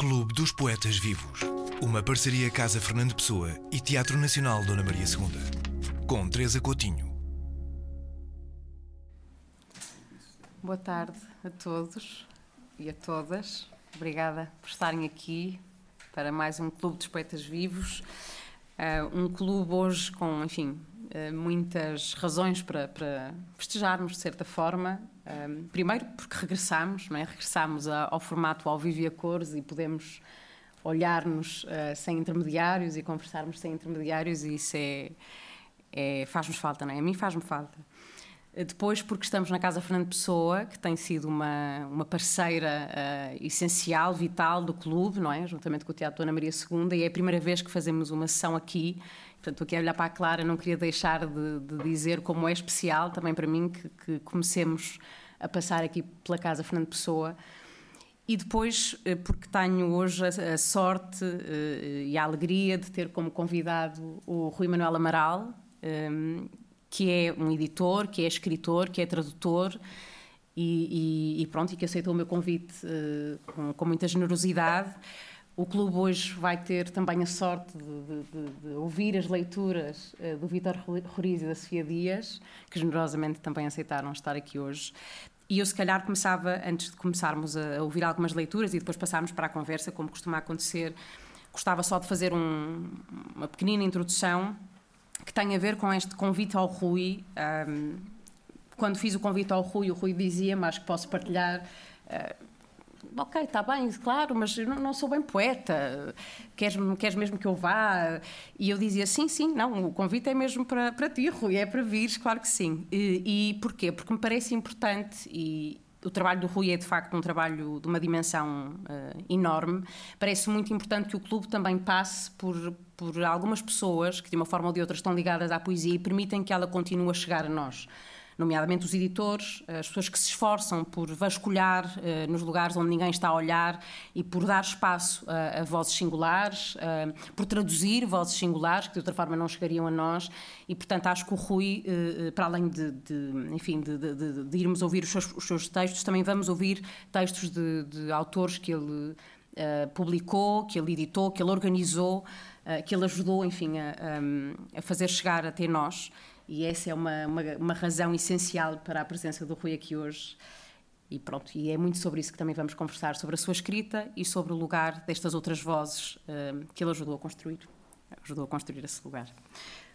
Clube dos Poetas Vivos. Uma parceria Casa Fernando Pessoa e Teatro Nacional Dona Maria II. Com Teresa Coutinho. Boa tarde a todos e a todas. Obrigada por estarem aqui para mais um Clube dos Poetas Vivos. Uh, um clube hoje com, enfim, muitas razões para, para, festejarmos de certa forma. Uh, primeiro porque regressamos, não é? regressamos a, ao formato ao vivo e a cores e podemos olhar-nos sem intermediários e conversarmos sem intermediários e isso é, é faz-nos falta, não é? A mim faz-me falta. Depois, porque estamos na Casa Fernando Pessoa, que tem sido uma, uma parceira uh, essencial, vital do clube, não é? Juntamente com o Teatro Dona Maria II, e é a primeira vez que fazemos uma sessão aqui. Portanto, estou aqui a olhar para a Clara, não queria deixar de, de dizer como é especial também para mim que, que, comecemos a passar aqui pela Casa Fernando Pessoa. E depois, eh, porque tenho hoje a, a sorte uh, e a alegria de ter como convidado o Rui Manuel Amaral, um, que é um editor, que é escritor, que é tradutor e, e, e pronto, e que aceitou o meu convite uh, com, com, muita generosidade. O clube hoje vai ter também a sorte de, de, de ouvir as leituras uh, do Vítor Roriz e da Sofia Dias, que generosamente também aceitaram estar aqui hoje. E eu, se calhar, começava, antes de começarmos a ouvir algumas leituras e depois passarmos para a conversa, como costuma acontecer, gostava só de fazer um, uma pequenina introdução que tem a ver com este convite ao Rui. Um, quando fiz o convite ao Rui, o Rui dizia-me, acho que posso partilhar. Uh, ok, está bem, claro, mas eu não, sou bem poeta, queres, queres mesmo que eu vá? E eu dizia, sim, sim, não, o convite é mesmo para, para ti, Rui, é para vires, claro que sim. E, e porquê? Porque me parece importante e, o trabalho do Rui é de facto um trabalho de uma dimensão uh, enorme. Parece muito importante que o clube também passe por, por algumas pessoas que, de uma forma ou de outra, estão ligadas à poesia e permitem que ela continue a chegar a nós nomeadamente os editores, as pessoas que se esforçam por vasculhar uh, nos lugares onde ninguém está a olhar e por dar espaço a, a vozes singulares, uh, por traduzir vozes singulares que de outra forma não chegariam a nós e, portanto, acho que o Rui, uh, para além de, de enfim, de, de, de, irmos ouvir os seus, os seus, textos, também vamos ouvir textos de, autores que ele publicou, que ele editou, que ele organizou, que ele ajudou, enfim, a, a fazer chegar até nós. E essa é uma, uma, uma, razão essencial para a presença do Rui aqui hoje. E pronto, e é muito sobre isso que também vamos conversar, sobre a sua escrita e sobre o lugar destas outras vozes uh, que ele ajudou a construir, ajudou a construir esse lugar.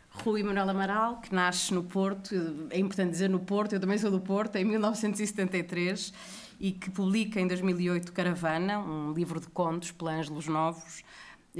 Rui Manuel Amaral, que nasce no Porto, é importante dizer no Porto, eu também sou do Porto, em 1973, e que publica em 2008 Caravana, um livro de contos pela Ângelos Novos,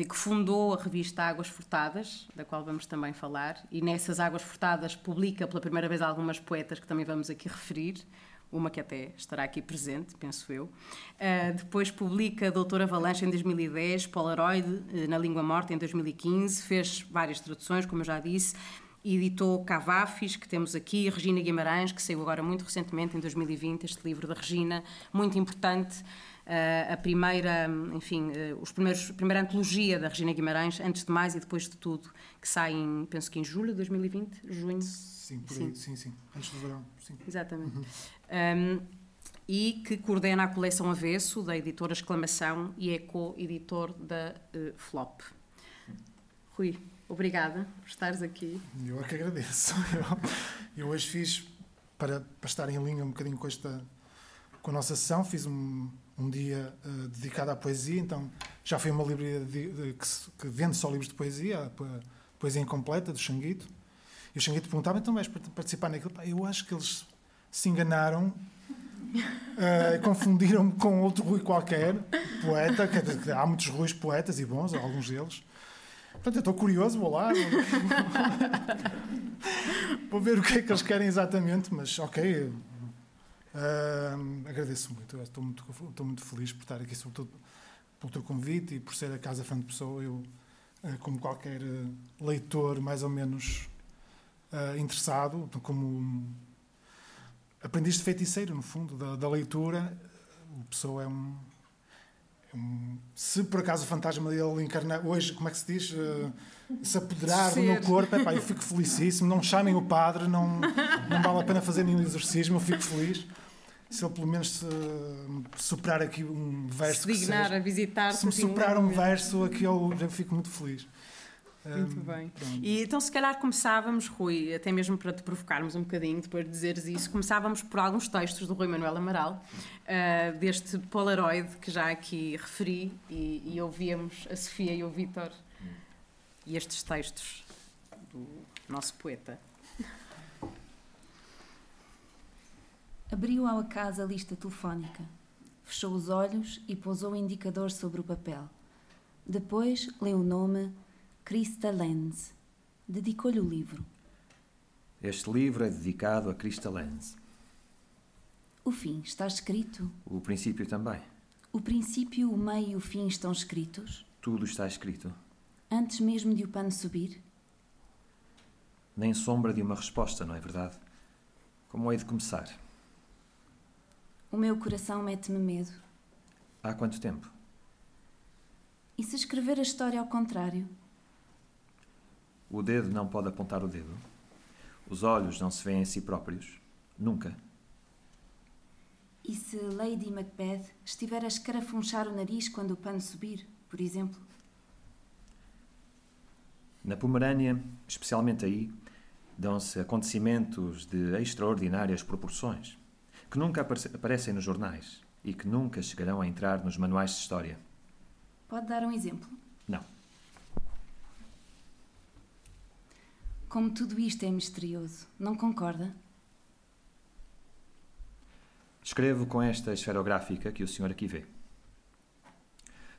que fundou a revista Águas Furtadas, da qual vamos também falar, e nessas Águas Furtadas publica pela primeira vez algumas poetas que também vamos aqui referir, uma que até estará aqui presente, penso eu. Uh, depois publica Doutora Avalanche em 2010, Polaroid uh, na Língua Morta em 2015, fez várias traduções, como eu já disse, editou Cavafis, que temos aqui, Regina Guimarães, que saiu agora muito recentemente, em 2020, este livro da Regina, muito importante. Uh, a primeira, enfim, uh, os primeiros, a primeira antologia da Regina Guimarães, antes de mais e depois de tudo, que sai em, penso que em julho de 2020, junho. Sim, por sim. Aí, sim, sim, antes do verão, sim. Exatamente. Uhum. Um, e que coordena a coleção Avesso, da editora Exclamação, e é co-editor da uh, Flop. Rui, obrigada por estares aqui. Eu é que agradeço. Eu, eu hoje fiz, para, para estar em linha um bocadinho com esta com a nossa sessão, fiz um, um dia uh, dedicado à poesia, então já foi uma livraria de, de, que, que, vende só livros de poesia, a poesia incompleta, do Xanguito. E o Xanguito perguntava, então vais participar naquilo? Eu acho que eles se enganaram, uh, confundiram-me com outro Rui qualquer, poeta, que, há muitos Ruis poetas e bons, alguns deles. Portanto, eu estou curioso, vou lá. vou ver o que é que eles querem exatamente, mas ok, Uh, agradeço muito, estou muito, estou muito feliz por estar aqui, sobretudo pelo teu convite e por ser a Casa Fã de Pessoa. Eu, uh, como qualquer uh, leitor mais ou menos ah, interessado, como aprendiz de feiticeiro, no fundo, da, da leitura, o Pessoa é um, é um, se por acaso o fantasma dele encarnar hoje, como é que se diz? Uh, se apoderar do meu corpo, epá, eu fico felicíssimo. Não chamem o padre, não, não vale a pena fazer nenhum exorcismo, eu fico feliz se ele pelo menos se, superar aqui um verso. Se dignar a visitar Se me superar um verso, aqui eu já fico muito feliz. Muito Um, bem. pronto. E então, se calhar, começávamos, Rui, até mesmo para te provocarmos um bocadinho, depois de dizeres isso, começávamos por alguns textos do Rui Manuel Amaral, ah, deste Polaroid que já aqui referi, e, e ouvíamos a Sofia e o Vítor e estes textos do nosso poeta. Abriu ao acaso a lista telefónica, fechou os olhos e pousou o indicador sobre o papel. Depois leu o nome Christa Lenz. Dedicou-lhe o livro. Este livro é dedicado a Christa Lenz. O fim está escrito. O princípio também. O princípio, o meio e o fim estão escritos. Tudo está escrito. Antes mesmo de o pano subir, Nem sombra de uma resposta, não é verdade? Como hei de começar? O meu coração mete-me medo. Há quanto tempo? E se escrever a história ao contrário? O dedo não pode apontar o dedo. Os olhos não se veem a si próprios. Nunca. E se Lady Macbeth estiver a escarafunchar o nariz quando o pano subir, por exemplo? Na Pomerânia, especialmente aí, dão-se acontecimentos de extraordinárias proporções, que nunca aparece- aparecem nos jornais e que nunca chegarão a entrar nos manuais de história. Pode dar um exemplo? Não. Como tudo isto é misterioso, não concorda? Escrevo com esta esferográfica que o senhor aqui vê.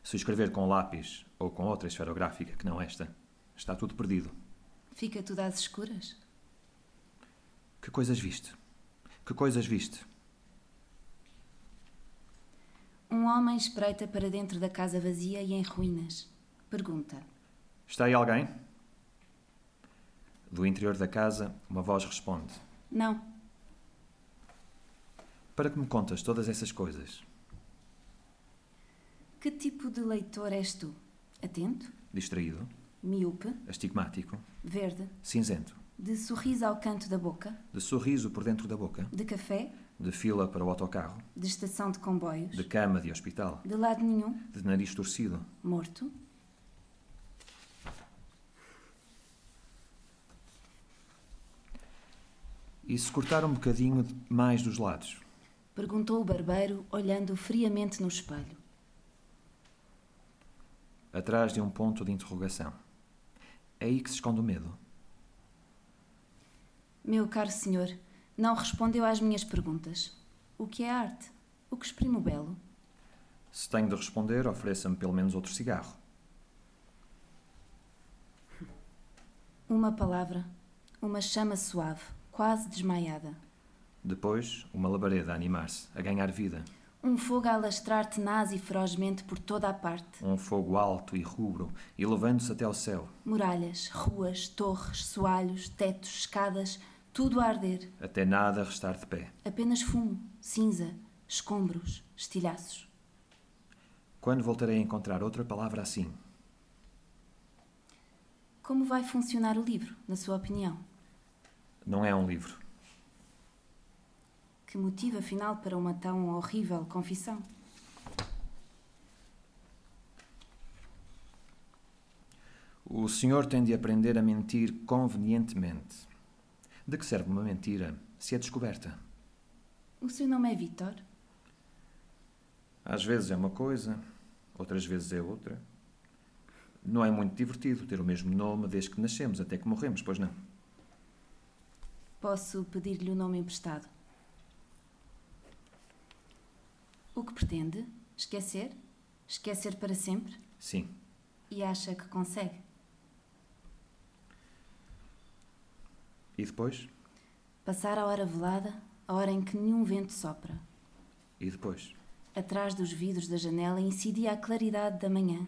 Se escrever com lápis ou com outra esferográfica que não esta, está tudo perdido. Fica tudo às escuras? Que coisas viste? Que coisas viste? Um homem espreita para dentro da casa vazia e em ruínas. Pergunta: Está aí alguém? Do interior da casa, uma voz responde: Não, Para que me contas todas essas coisas? que tipo de leitor és tu? Atento? Distraído, Miúpe? astigmático, Verde? cinzento, De sorriso ao canto da boca? de sorriso por dentro da boca, De café? De fila para o autocarro, De estação de comboios? de cama de hospital, De lado nenhum? de nariz torcido, Morto? e se cortar um bocadinho mais dos lados? Perguntou o barbeiro, olhando friamente no espelho. atrás de um ponto de interrogação. É aí que se esconde o medo. Meu caro senhor, não respondeu às minhas perguntas. O que é arte? O que exprime o belo? Se tenho de responder, ofereça-me pelo menos outro cigarro. Uma palavra, uma chama suave, quase desmaiada. Depois, uma labareda a animar-se, a ganhar vida. Um fogo a alastrar tenaz e ferozmente por toda a parte. Um fogo alto e rubro, elevando-se até ao céu, Muralhas, ruas, torres, soalhos, tetos, escadas, tudo a arder. até nada restar de pé. Apenas fumo, cinza, escombros, estilhaços. Quando voltarei a encontrar outra palavra assim? Como vai funcionar o livro, na sua opinião? Não é um livro. Que motivo, afinal, para uma tão horrível confissão? O senhor tem de aprender a mentir convenientemente. De que serve uma mentira se é descoberta? O seu nome é Vitor? Às vezes é uma coisa, outras vezes é outra. Não é muito divertido ter o mesmo nome desde que nascemos até que morremos, pois não? Posso pedir-lhe o nome emprestado? O que pretende? Esquecer? Esquecer para sempre? Sim. E acha que consegue? E depois? Passar a hora velada, a hora em que nenhum vento sopra. E depois? Atrás dos vidros da janela incidia a claridade da manhã.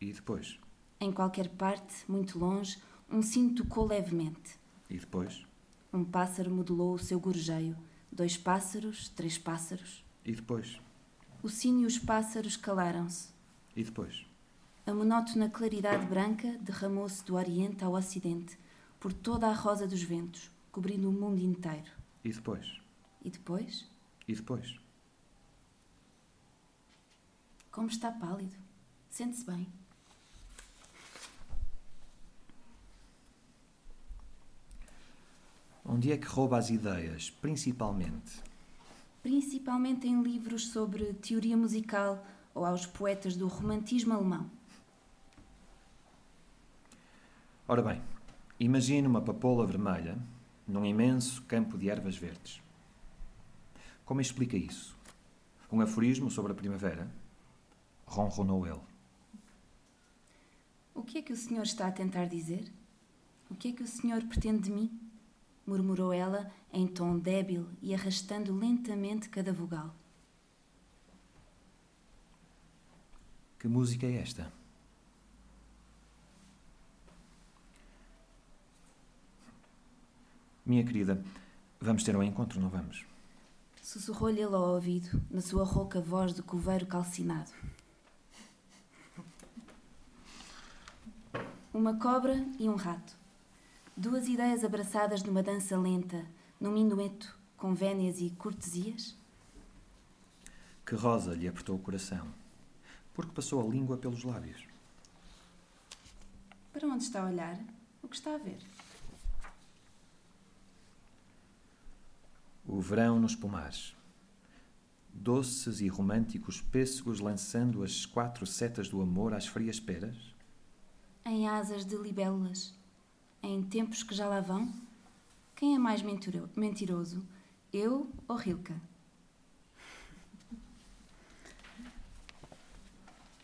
E depois? Em qualquer parte, muito longe, um sino tocou levemente. E depois? Um pássaro modelou o seu gorjeio. Dois pássaros, três pássaros. E depois? O sino e os pássaros calaram-se. E depois? A monótona claridade branca derramou-se do Oriente ao Ocidente, por toda a rosa dos ventos, cobrindo o mundo inteiro. E depois? E depois? E depois? Como está pálido. Sente-se bem. Onde é que rouba as ideias, principalmente? Principalmente em livros sobre teoria musical ou aos poetas do romantismo alemão. Ora bem, imagine uma papoula vermelha num imenso campo de ervas verdes. Como explica isso? Um aforismo sobre a primavera? Ronronou ele. O que é que o senhor está a tentar dizer? O que é que o senhor pretende de mim? murmurou ela em tom débil e arrastando lentamente cada vogal. Que música é esta? Minha querida, vamos ter um encontro, não vamos? Sussurrou-lhe ele ao ouvido, na sua rouca voz de coveiro calcinado. Uma cobra e um rato. Duas ideias abraçadas numa dança lenta, num minueto, com vénias e cortesias? Que Rosa lhe apertou o coração, porque passou a língua pelos lábios. Para onde está a olhar? O que está a ver? O verão nos pomares. Doces e românticos pêssegos lançando as quatro setas do amor às frias peras? Em asas de libélulas, em tempos que já lá vão? Quem é mais mentiro mentiroso, eu ou Rilke?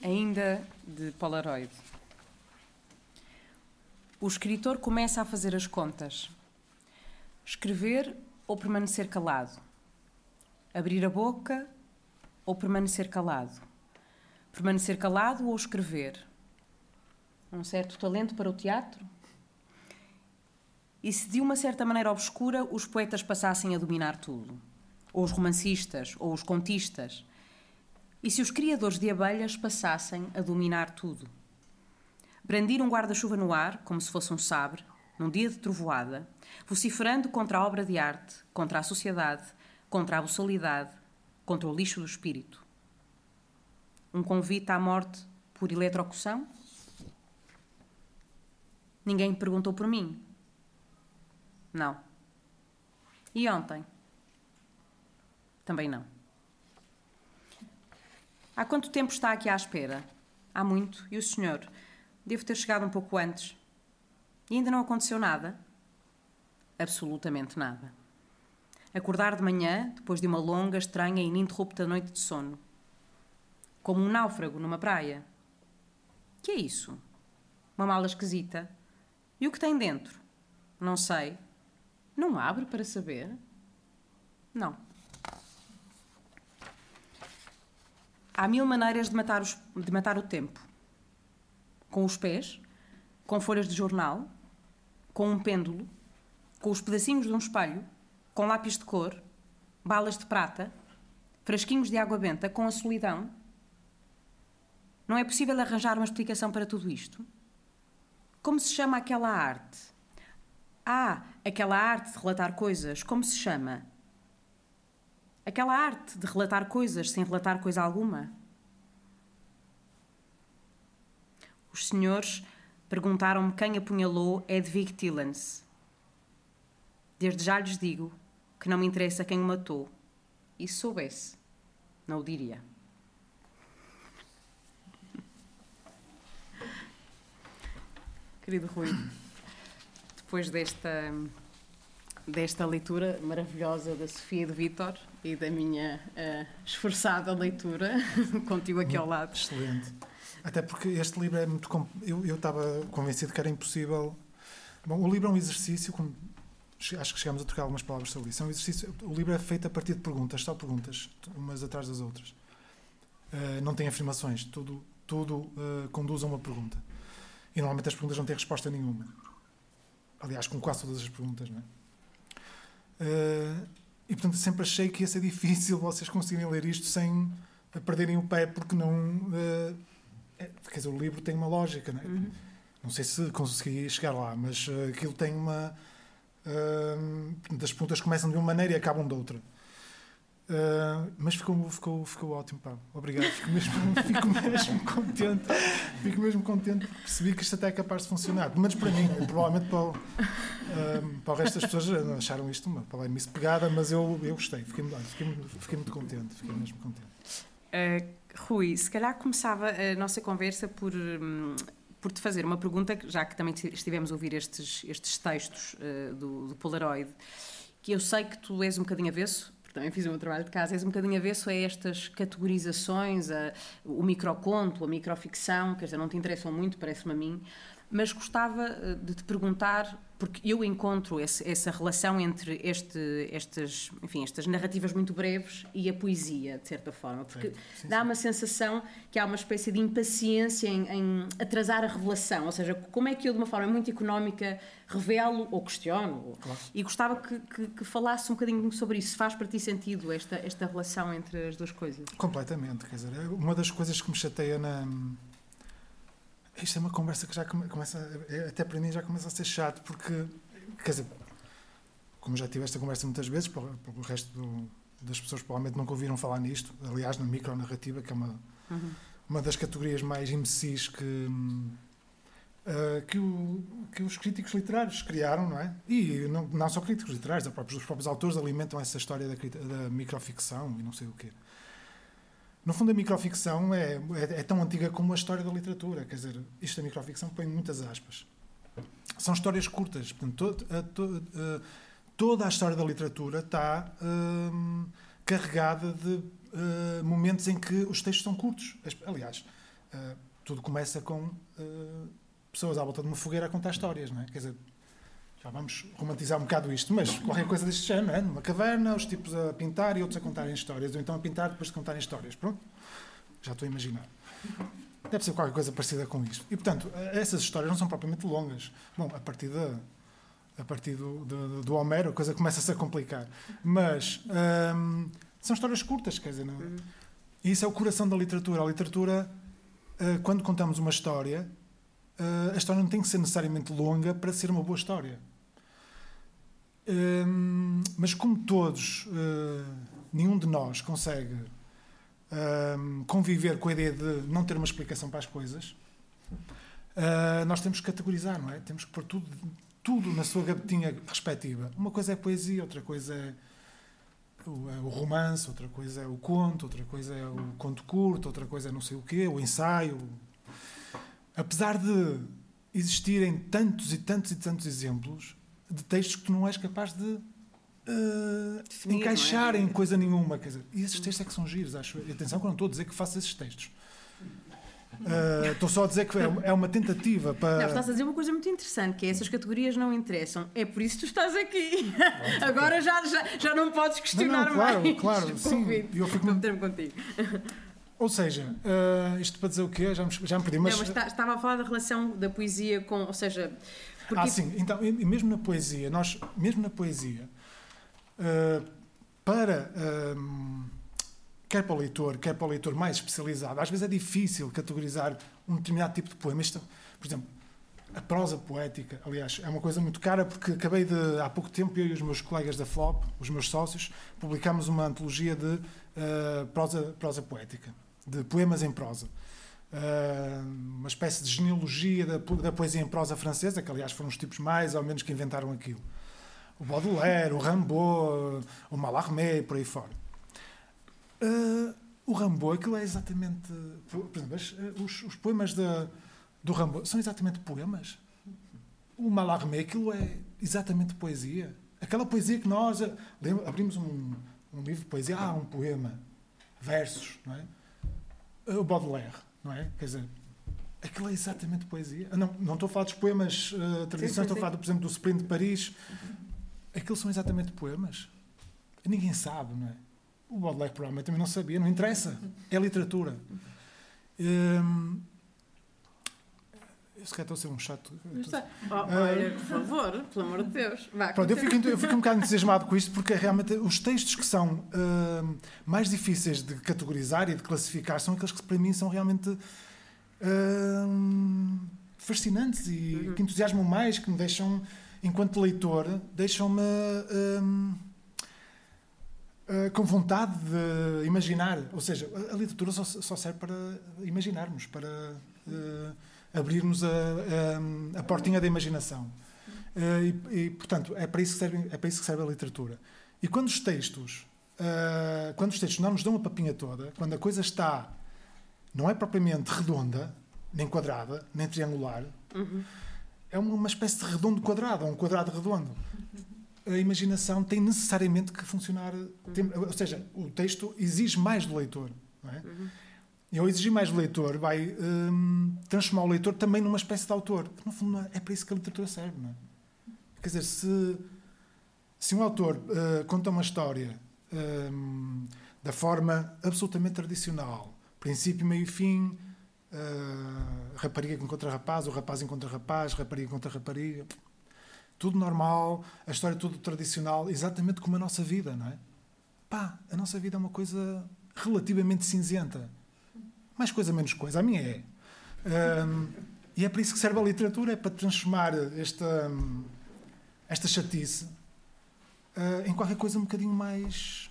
Ainda de Polaroid. O escritor começa a fazer as contas. Escrever ou permanecer calado? Abrir a boca ou permanecer calado? Permanecer calado ou escrever? Um certo talento para o teatro? E se de uma certa maneira obscura os poetas passassem a dominar tudo? Ou os romancistas, ou os contistas? E se os criadores de abelhas passassem a dominar tudo? Brandir um guarda-chuva no ar, como se fosse um sabre, num dia de trovoada, vociferando contra a obra de arte, contra a sociedade, contra a boçalidade, contra o lixo do espírito. Um convite à morte por eletrocução? Ninguém perguntou por mim. Não. E ontem? Também não. Há quanto tempo está aqui à espera? Há muito. E o senhor? Devo ter chegado um pouco antes. E ainda não aconteceu nada? Absolutamente nada. Acordar de manhã, depois de uma longa, estranha e ininterrupta noite de sono. Como um náufrago numa praia. Que é isso? Uma mala esquisita. E o que tem dentro? Não sei. Não abre para saber? Não. Há mil maneiras de matar, os, de matar o tempo. Com os pés, com folhas de jornal, com um pêndulo, com os pedacinhos de um espelho, com lápis de cor, balas de prata, frasquinhos de água benta, com a solidão. Não é possível arranjar uma explicação para tudo isto? Como se chama aquela arte? Ah, aquela arte de relatar coisas, como se chama? Aquela arte de relatar coisas sem relatar coisa alguma? Os senhores perguntaram-me quem apunhalou Edwig Tillens. Desde já lhes digo que não me interessa quem o matou. E se soubesse, não o diria. Querido Rui, depois desta, desta leitura maravilhosa da Sofia e do Vítor e da minha uh, esforçada leitura, contigo aqui ao lado. Excelente. Até porque este livro é muito. Eu, eu estava convencido que era impossível. Bom, o livro é um exercício, acho que chegamos a trocar algumas palavras sobre isso. É um exercício, o livro é feito a partir de perguntas, só perguntas, umas atrás das outras. Uh, não tem afirmações, tudo, tudo uh, conduz a uma pergunta. E normalmente as perguntas não têm resposta nenhuma. Aliás, com quase todas as perguntas, não é? Uh, e portanto sempre achei que ia ser difícil vocês conseguirem ler isto sem perderem o pé, porque não. É, quer dizer, o livro tem uma lógica, não é? Uhum. Não sei se consegui chegar lá, mas uh, aquilo tem uma. Uh, as perguntas começam de uma maneira e acabam de outra. Uh, mas ficou, ficou, ficou ótimo, pá. Obrigado. Fico mesmo, fico mesmo contente. Fico mesmo contente porque percebi que isto até é capaz de funcionar. Pelo menos para mim. Provavelmente para o, uh, para o resto das pessoas acharam isto uma palavra pegada, mas eu, eu gostei. Fiquei, fiquei, fiquei muito contente. Fiquei mesmo contente. Uh, Rui, se calhar começava a nossa conversa por. Um, por te fazer uma pergunta, já que também estivemos a ouvir estes, estes textos do, do Polaroid, que eu sei que tu és um bocadinho avesso também fiz o meu trabalho de casa, és um bocadinho avesso a estas categorizações, a, o microconto, a microficção, quer dizer, não te interessam muito, parece-me a mim, mas gostava eh, de te perguntar, porque eu encontro esse, essa relação entre este, estas, enfim, estas narrativas muito breves e a poesia, de certa forma, porque dá uma sensação que há uma espécie de impaciência em, em, atrasar a revelação, ou seja, como é que eu, de uma forma muito económica, revelo ou questiono. Claro. E gostava que, que, que, falasse um bocadinho sobre isso. Faz para ti sentido esta, esta relação entre as duas coisas? Completamente, quer dizer, é uma das coisas que me chateia na isto é uma conversa que já começa, é, até para mim já começa a ser chato, porque, quer dizer, como já tive esta conversa muitas vezes, para, para o resto do, das pessoas provavelmente nunca ouviram falar nisto, aliás, na micronarrativa, que é uma, uhum. uma das categorias mais imbecis que, uh, que, o, que, os críticos literários criaram, não é? E não, não só críticos literários, os próprios, os próprios autores alimentam essa história da, da microficção e não sei o quê. No fundo, a microficção é, é, é, tão antiga como a história da literatura. Quer dizer, isto da microficção põe muitas aspas. São histórias curtas. Portanto, a, a, toda a história da literatura está hum, carregada de uh, momentos em que os textos são curtos. Aliás, uh, tudo começa com uh, pessoas à volta de uma fogueira a contar histórias, não é? Quer dizer, vamos romantizar um bocado isto, mas qualquer coisa deste género, é? numa caverna, os tipos a pintar e outros a contarem histórias, ou então a pintar depois de contarem histórias. Pronto, já estou a imaginar. Deve ser qualquer coisa parecida com isto. E, portanto, essas histórias não são propriamente longas. Bom, a partir, de, a partir do, do, do Homero a coisa começa-se a complicar. Mas hum, são histórias curtas, quer dizer, não, é? e isso é o coração da literatura. A literatura, uh, quando contamos uma história, uh, a história não tem que ser necessariamente longa para ser uma boa história. Hum, mas como todos, uh, nenhum de nós consegue uh, conviver com a ideia de não ter uma explicação para as coisas, uh, nós temos que categorizar, não é? Temos que pôr tudo, tudo na sua gavetinha respectiva. Uma coisa é poesia, outra coisa é o, é o romance, outra coisa é o conto, outra coisa é o conto curto, outra coisa é não sei o quê, o ensaio. Apesar de existirem tantos e tantos e tantos exemplos, de textos que tu não és capaz de uh, Definir, encaixar é? em coisa nenhuma. Quer dizer, e esses textos é que são giros, acho. E atenção que eu não estou a dizer que faço esses textos. Uh, estou só a dizer que é, é uma tentativa para. Não, estás a dizer uma coisa muito interessante, que é essas categorias não interessam. É por isso que tu estás aqui. Pronto, Agora já, já, já não podes questionar não, não, claro, mais. Claro, sim. Eu fico muito contigo. Ou seja, uh, isto para dizer o quê? Já me, já me perdi. Mas... Não, mas estava a falar da relação da poesia com. Ou seja, porque... Ah, sim. Então, mesmo na poesia, nós, mesmo na poesia, uh, para uh, quer para o leitor, quer para o leitor mais especializado, às vezes é difícil categorizar um determinado tipo de poema. Isto, por exemplo, a prosa poética, aliás, é uma coisa muito cara porque acabei de, há pouco tempo, eu e os meus colegas da FLOP, os meus sócios, publicámos uma antologia de uh, prosa, prosa poética, de poemas em prosa. Ah, uma espécie de genealogia da, da, poesia em prosa francesa, que aliás foram os tipos mais ou menos que inventaram aquilo. O Baudelaire, o Rimbaud, o Mallarmé, por aí fora. Uh, o Rimbaud, aquilo é exatamente. Por exemplo, os, os poemas da, do Rimbaud são exatamente poemas. O Mallarmé, aquilo é exatamente poesia. Aquela poesia que nós abrimos um, um livro de poesia, ah, um poema, versos, não é? O Baudelaire não é? Quer dizer, aquilo é exatamente poesia. Ah, não, não estou a falar dos poemas uh, tradicionais, estou a falar, por exemplo, do Sprint de Paris. Aquilo são exatamente poemas. Ninguém sabe, não é? O Baudelaire provavelmente também não sabia, não interessa. É literatura. Um, eu se calhar estou a ser um chato. Oh, olha, por favor, pelo amor de Deus. Vá, Pronto, eu fico, eu fico um bocado entusiasmado com isto porque realmente os textos que são uh, mais difíceis de categorizar e de classificar são aqueles que para mim são realmente uh, fascinantes e uhum. que entusiasmam mais, que me deixam, enquanto leitor, deixam-me. Uh, uh, com vontade de imaginar. Ou seja, a, a literatura só, só, serve para imaginarmos, para uh, abrirmos a, a, a, portinha da imaginação. Uh, e, e, portanto, é para, isso que serve, é para isso que serve a literatura. E quando os textos, quando os textos não nos dão a papinha toda, quando a coisa está, não é propriamente redonda, nem quadrada, nem triangular, uhum. é uma, espécie de redondo quadrado, um quadrado redondo a imaginação tem necessariamente que funcionar. Tem, ou seja, o texto exige mais do leitor. É? Uhum. E ao exigir mais do leitor, vai um, transformar o leitor também numa espécie de autor. Que, no fundo, é para isso que a literatura serve. Não é? Quer dizer, se, se um autor uh, conta uma história um, da forma absolutamente tradicional, princípio, meio e fim, uh, rapariga encontra rapaz, o rapaz encontra rapaz, rapariga encontra rapariga tudo normal, a história tudo tradicional, exatamente como a nossa vida, não é? Pá, a nossa vida é uma coisa relativamente cinzenta. Mais coisa, menos coisa. A minha é. Um, e é para isso que serve a literatura, é para transformar esta, esta chatice uh, em qualquer coisa um bocadinho mais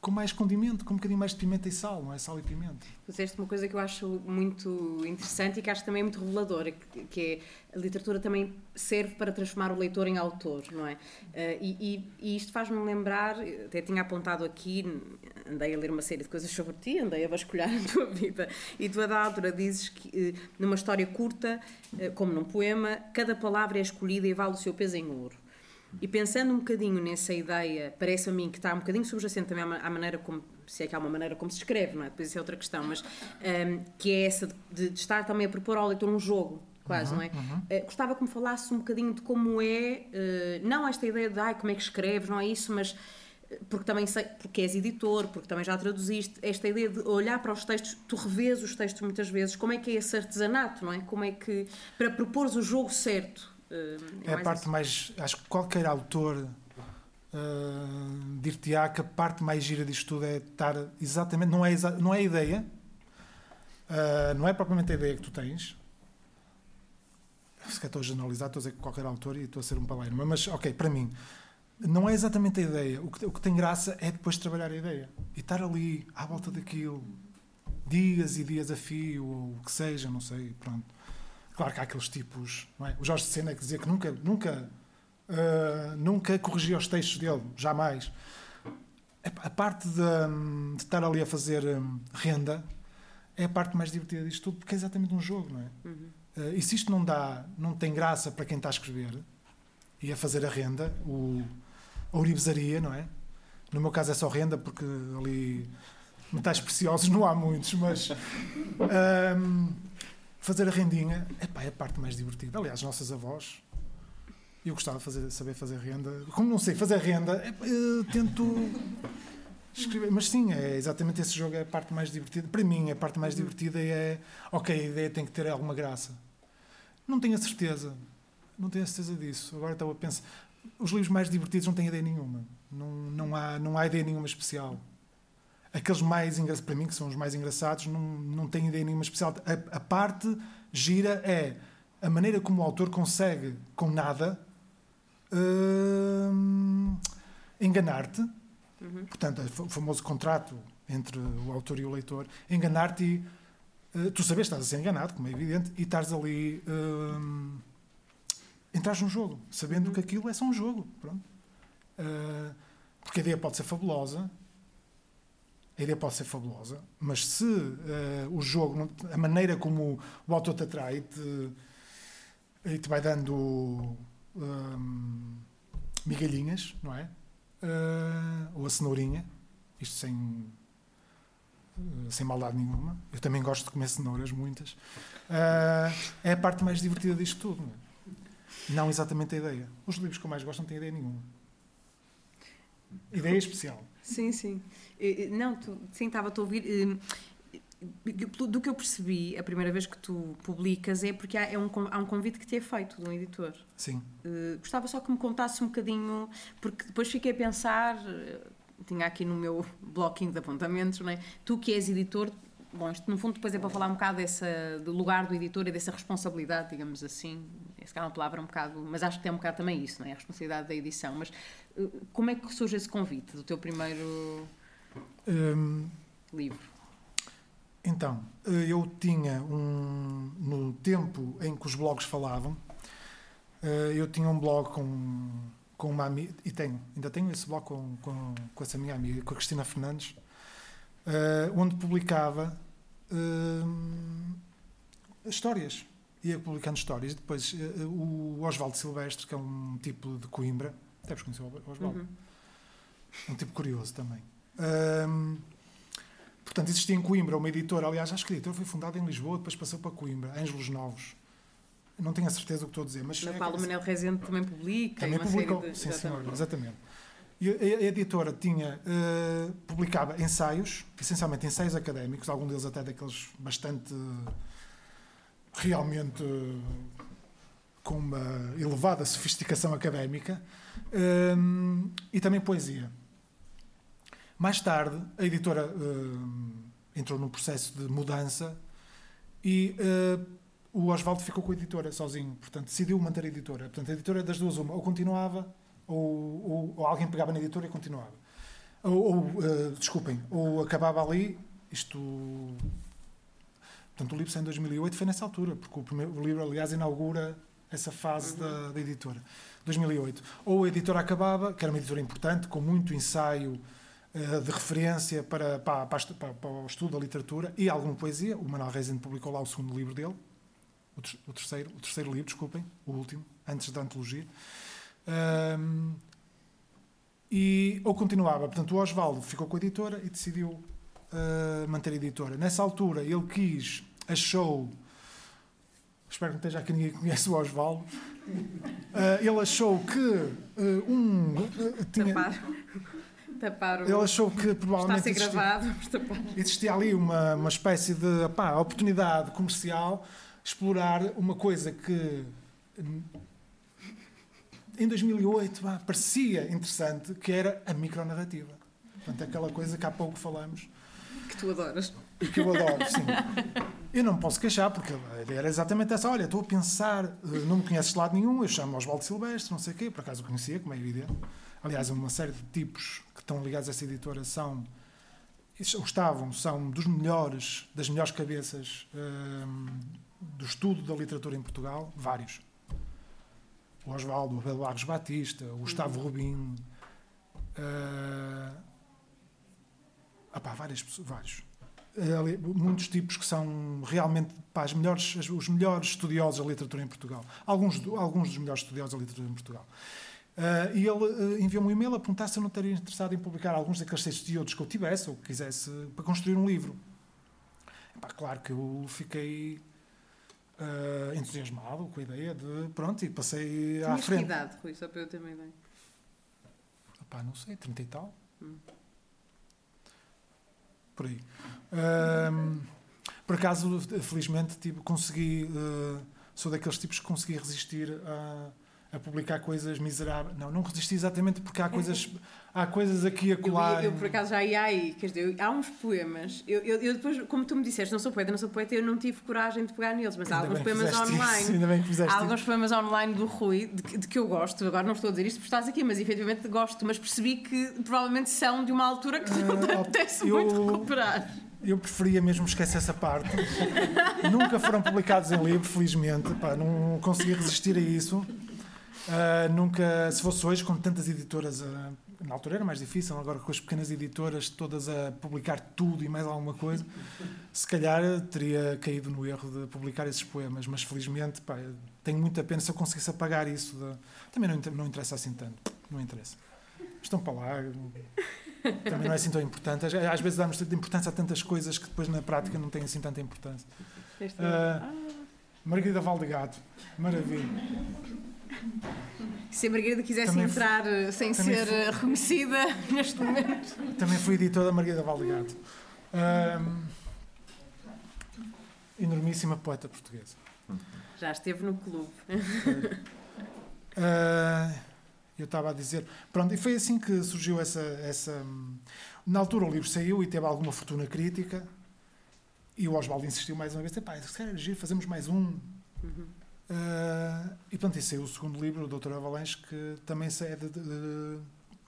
com mais condimento, com um bocadinho mais de pimenta e sal, não é? Sal e pimenta. Fizeste uma coisa que eu acho muito interessante e que acho também muito reveladora, que é a literatura também serve para transformar o leitor em autor, não é? Uh, e, e, isto faz-me lembrar, até tinha apontado aqui, andei a ler uma série de coisas sobre ti, andei a vasculhar a tua vida, e tu, a da altura, dizes que uh, numa história curta, uh, como num poema, cada palavra é escolhida e vale o seu peso em ouro. E pensando um bocadinho nessa ideia, parece a mim que está um bocadinho subjacente também à maneira como, se é que há uma maneira como se escreve, não é? Depois isso é outra questão, mas um, que é essa de, de, estar também a propor ao leitor um jogo, quase, uhum, não é? Uhum. Uh, gostava que me falasse um bocadinho de como é, uh, não esta ideia de ai, como é que escreves, não é isso, mas eh, porque também sei, porque és editor, porque também já traduziste, esta ideia de olhar para os textos, tu revês os textos muitas vezes, como é que é esse artesanato, não é? Como é que, para propores o jogo certo, é, é a parte isso. mais. Acho que qualquer autor uh, dir-te-á que a parte mais gira disto tudo é estar exatamente. Não é, não é a ideia, uh, não é propriamente a ideia que tu tens. Se estou a generalizar, estou a dizer que qualquer autor e estou a ser um paleiro, mas ok, para mim, não é exatamente a ideia. O que, o que tem graça é depois trabalhar a ideia e estar ali à volta daquilo, dias e dias a fio, ou o que seja, não sei, pronto. Claro que há aqueles tipos, é? O Jorge de Sena que dizia que nunca, nunca, uh, nunca corrigia os textos dele, jamais. A parte de, de estar ali a fazer hum, renda é a parte mais divertida disto tudo, porque é exatamente um jogo, não é? Uhum. Uh, e se isto não dá, não tem graça para quem está a escrever e a fazer a renda, o, a uribesaria, não é? No meu caso é só renda, porque ali metais preciosos não há muitos, mas. Um, fazer a rendinha epá, é a parte mais divertida. Aliás, as nossas avós, eu gostava de fazer, saber fazer renda. Como não sei fazer renda, tento escrever. Mas sim, é exatamente esse jogo é a parte mais divertida. Para mim, a parte mais divertida é ok, a ideia tem que ter alguma graça. Não tenho a certeza. Não tenho a certeza disso. Agora estou a pensar. Os livros mais divertidos não têm ideia nenhuma. Não, não, há, não há ideia nenhuma especial aqueles mais engraçados, para mim, que são os mais engraçados, não, não têm ideia nenhuma especial. A, a, parte gira é a maneira como o autor consegue, com nada, uh, enganar-te. Uhum. Portanto, o famoso contrato entre o autor e o leitor, enganar-te e uh, tu sabes que estás a ser enganado, como é evidente, e estás ali. Uh, entras num jogo, sabendo uhum. que aquilo é só um jogo. Pronto. Uh, porque a ideia pode ser fabulosa, a ideia pode ser fabulosa, mas se uh, o jogo, a maneira como o autor te atrai te, e te vai dando um, migalhinhas, não é? Uh, ou a cenourinha, isto sem, sem maldade nenhuma. Eu também gosto de comer cenouras, muitas. é a parte mais divertida disto tudo. Não, é? Não exatamente a ideia. Os livros que eu mais gosto não têm ideia nenhuma. Ideia especial. Sim, sim. Não, tu, sim, estava a ouvir. Do que eu percebi, a primeira vez que tu publicas é porque há, é um, há um convite que te é feito de um editor. Sim. Uh, gostava só que me contasse um bocadinho, porque depois fiquei a pensar, tinha aqui no meu bloquinho de apontamentos, não é? tu que és editor, bom, isto no fundo depois é para falar um bocado dessa, do lugar do editor e dessa responsabilidade, digamos assim, se calhar uma palavra um bocado, mas acho que tem um bocado também isso, não é? A responsabilidade da edição. Mas uh, como é que surge esse convite do teu primeiro Hum, livro? Então, eh, eu tinha um. No tempo em que os blogs falavam, eh, eu tinha um blog com, com uma amiga. E tenho, ainda tenho esse blog com, com, com essa minha amiga, com a Cristina Fernandes, eh, onde publicava hum, histórias. Ia publicando histórias. Depois, eh, o Oswaldo Silvestre, que é um tipo de Coimbra. Deves conhecer o Oswaldo? Uhum. Um tipo curioso também. Hum, portanto, existia em Coimbra uma editora, aliás, acho que a editora foi fundada em Lisboa, depois passou para Coimbra, Ângelos Novos. Não tenho a certeza do que estou a dizer, mas. Na é- qual o Manel Rezende também publica. também publicou. de... Sim, senhor, Exatamente. E a, editora tinha, eh, publicava ensaios, essencialmente ensaios académicos, algum deles até daqueles bastante. Realmente. com uma elevada sofisticação académica, hum, e também poesia. Mais tarde, a editora hum, entrou num processo de mudança e eh, o Oswaldo ficou com a editora sozinho, portanto decidiu manter a editora. Portanto, a editora das duas, uma, ou continuava, ou, ou- ou alguém pegava na editora e continuava. Ou, ou, desculpem, ou acabava ali, isto. Portanto, o livro saiu em 2008, foi nessa altura, porque o, primeiro, o livro, aliás, inaugura essa fase da, da editora. 2008. Ou a editora acabava, que era uma editora importante, com muito ensaio eh, de referência para, para, para, para- o estudo da literatura e alguma poesia. O Manuel Rezende publicou lá o segundo livro dele, o, ter- o terceiro, o terceiro livro, desculpem, o último, antes da antologia. Ahm, e, ou continuava. Portanto, o Osvaldo ficou com a editora e decidiu ah, manter a editora. Nessa altura, ele quis, achou. Espero que não esteja aqui ninguém que conhece o Osvaldo. Ah, ele achou que ah, um. ah, tinha, Tapar. Tapar o... ele achou que Está a provavelmente ser existia- gravado, mas tapar. existia ali uma, uma espécie de pá, oportunidade comercial explorar uma coisa que em 2008 pá, parecia interessante, que era a micronarrativa. Portanto, aquela coisa que há pouco falamos Que tu adoras. E que eu adoro, sim. Eu não me posso queixar, porque era exatamente essa. Olha, estou a pensar, eh, não me conheces de lado nenhum, eu chamo Oswaldo Silvestre, não sei o quê, por acaso o conhecia, como é evidente. Aliás, uma série de tipos que estão ligados a essa editora são, ou estavam, são dos melhores, das melhores cabeças hum, do estudo da literatura em Portugal, vários. O Oswaldo, o Abel Barros Batista, o Gustavo Rubim, eh, ah pá, várias pessoas, vários. Eh, muitos tipos que são realmente pá, melhores, os melhores estudiosos da literatura em Portugal. Alguns, alguns dos melhores estudiosos da literatura em Portugal. Eh, e ele eh, enviou-me um e-mail a perguntar se eu não estaria interessado em publicar alguns daqueles textos e outros que eu tivesse ou que quisesse para construir um livro. Epá, claro que eu fiquei eh, entusiasmado com a ideia de. Pronto, e passei à Tinhas que frente. idade, Rui, só para eu ter uma ideia. Epá, não sei, 30 e tal. Hum. Por aí. Ahm, por acaso, felizmente, tipo, consegui. eh, sou daqueles tipos que consegui resistir a, a publicar coisas miseráveis. Não, não resisti exatamente porque há coisas, há coisas aqui a Eu, colar. ia- eu, por acaso já ia aí, quer dizer, eu- há uns poemas. Eu, eu, eu depois, como tu me disseste, não sou poeta, não sou poeta, eu não tive coragem de pegar neles, mas há alguns poemas online. isso, ainda bem que fizeste Há alguns poemas online do Rui, de, que- de que eu gosto, agora não estou a dizer isto porque estás aqui, mas efetivamente gosto, mas percebi que provavelmente são de uma altura que não te Ah, apetece eu- muito recuperar. Eu preferia mesmo esquecer essa parte. Nunca foram publicados em livro, felizmente. Pá, não consegui resistir a isso. Ah, nunca, se fosse hoje, com tantas editoras, ah, na altura era mais difícil, agora com as pequenas editoras todas a publicar tudo e mais alguma coisa, se calhar teria caído no erro de publicar esses poemas, mas felizmente pá, tenho muita pena se eu conseguisse apagar isso. de- Também não, não interessa assim tanto, não interessa. Estão para lá, também não é assim tão importante. Às- Às vezes damos tanta importância a tantas coisas que depois na prática não têm assim tanta importância. Ah, Margarida Valdegato, maravilha. Se a Margarida quisesse Também entrar eh, sem ser fui- eh, reconhecida neste momento. Também fui editor da Margarida Valdegato. Ahm, enormíssima poeta portuguesa. Já esteve no clube. Ah, eu estava a dizer. Pronto, e foi assim que surgiu essa, essa. hum, Na altura o livro saiu e teve alguma fortuna crítica. E o Oswaldo insistiu mais uma vez: Epá, se calhar giro, fazemos mais um. Uh, e pronto, esse é o segundo livro, o Doutor Avalanche, que também é de, de, de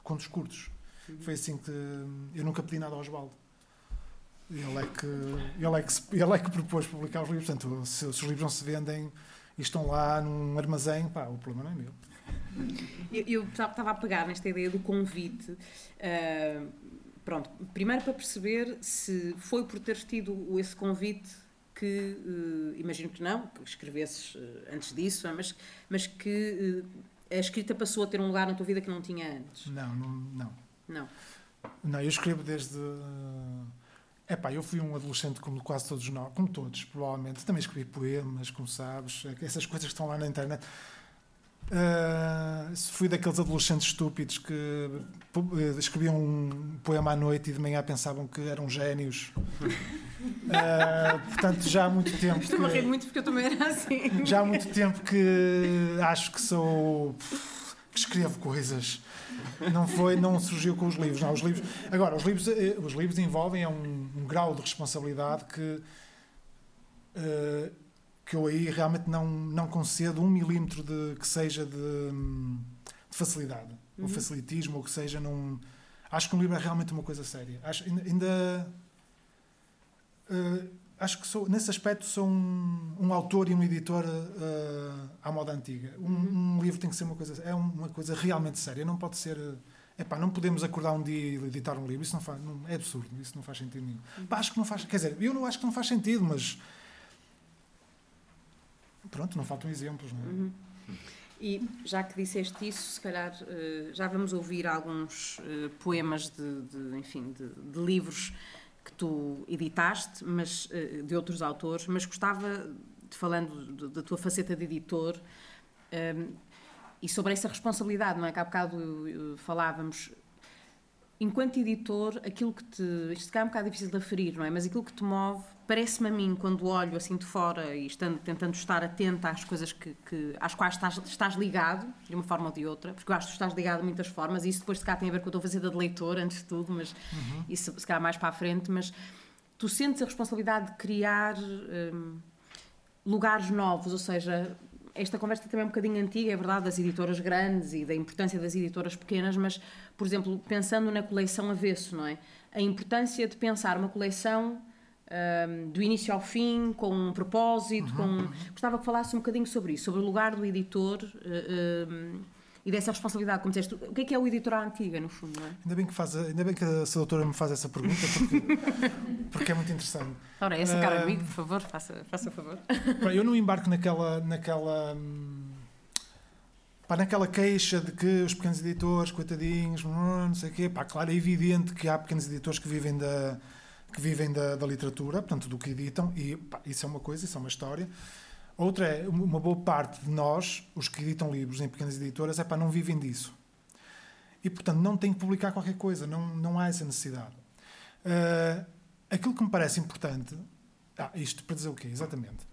contos curtos. Uhum. Foi assim que eu nunca pedi nada ao Osvaldo. Ele é que, ele é que, ele é que propôs publicar os livros. Portanto, se, se os livros não se vendem e estão lá num armazém, pá, o problema não é meu. Eu estava a pegar nesta ideia do convite. Uh, pronto, primeiro para perceber se foi por teres tido esse convite que, uh, imagino que não, que escrevesses uh, antes disso, mas, mas que a escrita passou a ter um lugar na tua vida que não tinha antes. Não, não. Não, não. não eu escrevo desde. É pá, eu fui um adolescente como quase todos nós, como todos, provavelmente. Também escrevi poemas, como sabes, essas coisas que estão lá na internet. Uh, fui daqueles adolescentes estúpidos que uh, escreviam um poema à noite e de manhã pensavam que eram génios. Uh, portanto, já há muito tempo. Estou-me a rir muito porque eu também era assim. Já há muito tempo que acho que sou. que escrevo coisas. Não foi, não surgiu com os livros. Não, os livros agora, os livros, eh, os livros envolvem um, um grau de responsabilidade que que eu aí realmente não, não concedo um milímetro de, que seja de, de facilidade, uhum. ou facilitismo, ou que seja num... Acho que um livro é realmente uma coisa séria. Acho, ainda... Uh, acho que sou, nesse aspecto sou um, um autor e um editor uh, à moda antiga. Um, uhum. um, livro tem que ser uma coisa... É uma coisa realmente séria. Não pode ser... Epá, não podemos acordar um dia e editar um livro. Isso não faz... Não, é absurdo. Isso não faz sentido nenhum. Uhum. acho que não faz... Quer dizer, eu não acho que não faz sentido, mas pronto, não faltam exemplos, não é? Uhum. E já que disseste isso, se calhar uh, já vamos ouvir alguns uh, poemas de, de enfim, de, de, livros que tu editaste, mas uh, de outros autores, mas gostava, falando da tua faceta de editor, e sobre essa responsabilidade, não é? Que há bocado falávamos, enquanto editor, aquilo que te. Isto é um bocado difícil de aferir, não é? Mas aquilo que te move parece-me a mim, quando olho assim de fora e estando, tentando estar atenta às coisas que, que, às quais estás, estás ligado, de uma forma ou de outra, porque eu acho que estás ligado de muitas formas, e isso depois se cá tem a ver com a tua fazenda de leitor, antes de tudo, mas uhum. isso se calhar mais para a frente, mas tu sentes a responsabilidade de criar hum, lugares novos, ou seja, esta conversa também é um bocadinho antiga, é verdade, das editoras grandes e da importância das editoras pequenas, mas, por exemplo, pensando na coleção avesso, não é? A importância de pensar uma coleção um, do início ao fim, com um propósito. Uhum. Com... Gostava que falasse um bocadinho sobre isso, sobre o lugar do editor uh, e dessa responsabilidade, como disseste. O que é que é o editor à antiga, no fundo? Não é? ainda, bem que faz, ainda bem que a sua doutora me faz essa pergunta, porque, porque é muito interessante. Ora, essa cara uh, amigo, por favor, faça, faça o favor. Eu não embarco naquela. naquela pá, naquela queixa de que os pequenos editores, coitadinhos, não sei o quê, pá, claro, é evidente que há pequenos editores que vivem da, que vivem da, da literatura, portanto, do que editam, e pá, isso é uma coisa, isso é uma história. Outra é, uma boa parte de nós, os que editam livros em pequenas editoras, é para não vivem disso. E, portanto, não têm que publicar qualquer coisa, não, não há essa necessidade. Uh, aquilo que me parece importante. Ah, isto para dizer o quê? Exatamente.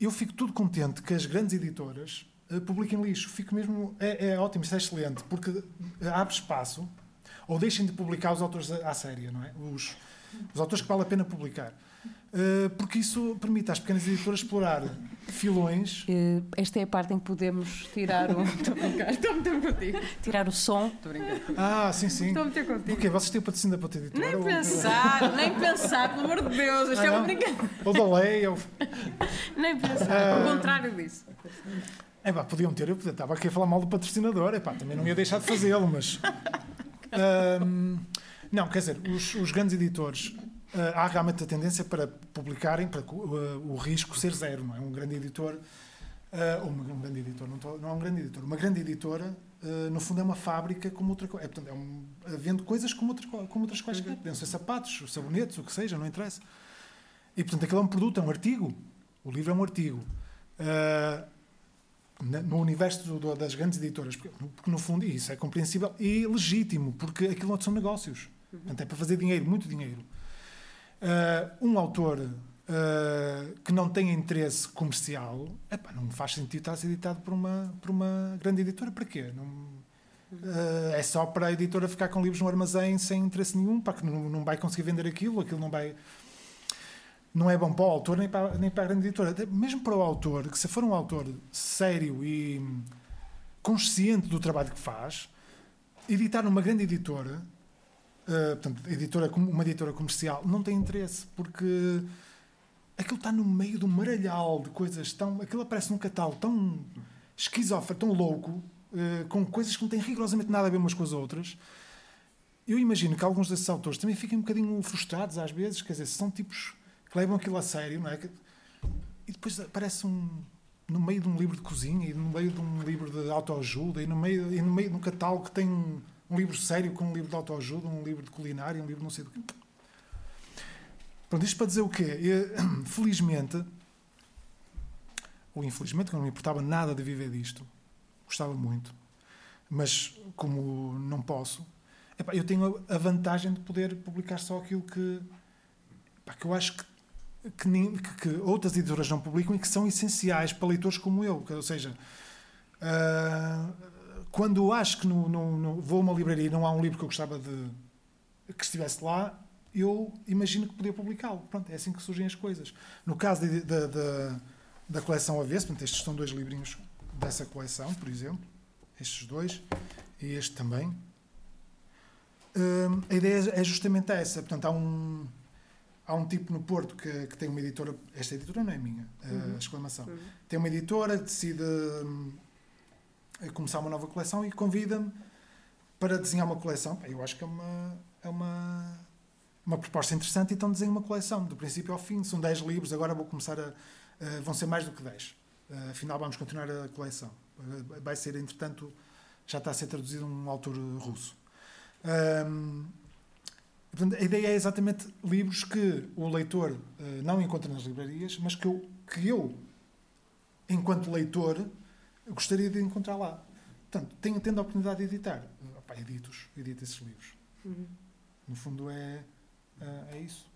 Eu fico tudo contente que as grandes editoras uh, publiquem lixo. Fico mesmo. É, é ótimo, isso é excelente, porque abre espaço, ou deixem de publicar os autores à séria, não é? Os, os autores que vale a pena publicar. Uh, porque isso permite às pequenas editoras explorar filões. Uh, esta é a parte em que podemos tirar o. Estou a brincar, estou a meter contigo. Tirar o som. Estou a brincar. Ah, sim, sim. Estou a meter contigo. Porquê? Vocês têm o patrocínio da Pata Editora? Nem ou... pensar, nem pensar, pelo amor de Deus. Isto ah, é uma brincadeira. Ou da lei. Ou... Nem pensar, uh... ao contrário disso. É pá, podiam ter, eu estava aqui a falar mal do patrocinador, é pá, também não ia deixar de fazê-lo, mas. não, quer dizer, os, os grandes editores Uh, há realmente a tendência para publicarem, para uh, o risco ser zero, não é? Um grande editor, uh, ou um grande editor, não, tô, não é um grande editor, uma grande editora, no fundo é uma fábrica como outra coisa. É, portanto, é um, vende coisas como, outra, como outras quaisquer. Podem ser sapatos, sabonetes, o que seja, não interessa. E, portanto, aquilo é um produto, é um artigo. O livro é um artigo. no universo do, das grandes editoras, porque, porque, no fundo, isso é compreensível e legítimo, porque aquilo são negócios. Uhum. Portanto, é para fazer dinheiro, muito dinheiro. Uh, um autor uh, que não tenha interesse comercial, epá, não faz sentido estar a ser editado por uma, por uma grande editora. Para quê? Não, uh, é só para a editora ficar com livros no armazém sem interesse nenhum, para que não, não vai conseguir vender aquilo, aquilo não vai. não é bom para o autor nem para, nem para a grande editora. Mesmo para o autor, que se for um autor sério e consciente do trabalho que faz, editar numa grande editora, uh, portanto, editora, uma editora comercial, não tem interesse, porque aquilo está no meio de um maralhal de coisas tão. aquilo aparece num catálogo tão esquizofreno, tão louco, uh, com coisas que não têm rigorosamente nada a ver umas com as outras. Eu imagino que alguns desses autores também fiquem um bocadinho frustrados às vezes, quer dizer, são tipos que levam aquilo a sério, não é? E depois aparece um, no meio de um livro de cozinha e no meio de um livro de autoajuda e no meio, e no meio de um catálogo que tem um, um livro sério com um livro de autoajuda, um livro de culinária, um livro não sei do que. Pronto, isto para dizer o quê? Eu, felizmente, ou infelizmente, que não me importava nada de viver disto, gostava muito, mas como não posso, epá, eu tenho a vantagem de poder publicar só aquilo que, epá, que eu acho que que, nem, que, que, outras editoras não publicam e que são essenciais para leitores como eu. Ou seja, uh, quando acho que no, no, no, vou a uma livraria e não há um livro que eu gostava de que estivesse lá, eu imagino que podia publicá-lo. Pronto, é assim que surgem as coisas. No caso de, de, de, da coleção Avesso, portanto, estes são dois livrinhos dessa coleção, por exemplo, estes dois, e este também. Uh, a ideia é justamente essa. Portanto, há um há um tipo no Porto que, que tem uma editora, esta editora não é minha, uhum. exclamação, uhum. tem uma editora, decide hum, começar uma nova coleção e convida-me para desenhar uma coleção. Eu acho que é uma, é uma, uma proposta interessante, então desenho uma coleção, do princípio ao fim. São 10 livros, agora vou começar a. Uh, vão ser mais do que 10. Uh, afinal, vamos continuar a coleção. Vai ser, entretanto, já está a ser traduzido um autor russo. Um, Portanto, a ideia é exatamente livros que o leitor uh, não encontra nas livrarias, mas que eu, que eu, enquanto leitor, gostaria de encontrar lá. Portanto, tenho, tendo a oportunidade de editar, opa, edito-os, edito esses livros. Uhum. No fundo, é, é, é, isso.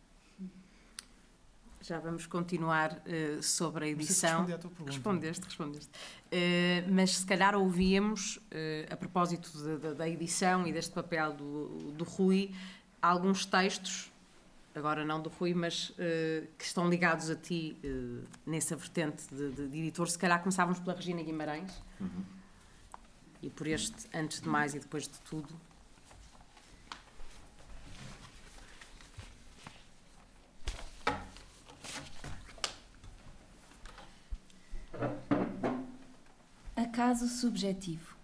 Já vamos continuar uh, sobre a edição. Se à tua pergunta. Respondeste, respondeste. Uh, mas se calhar ouvíamos, a propósito de, de, da edição e deste papel do, do Rui, alguns textos, agora não do Rui, mas uh, que estão ligados a ti uh, nessa vertente de, de, de, editor. Se calhar começávamos pela Regina Guimarães uhum. e por este, antes de mais e depois de tudo. Acaso subjetivo.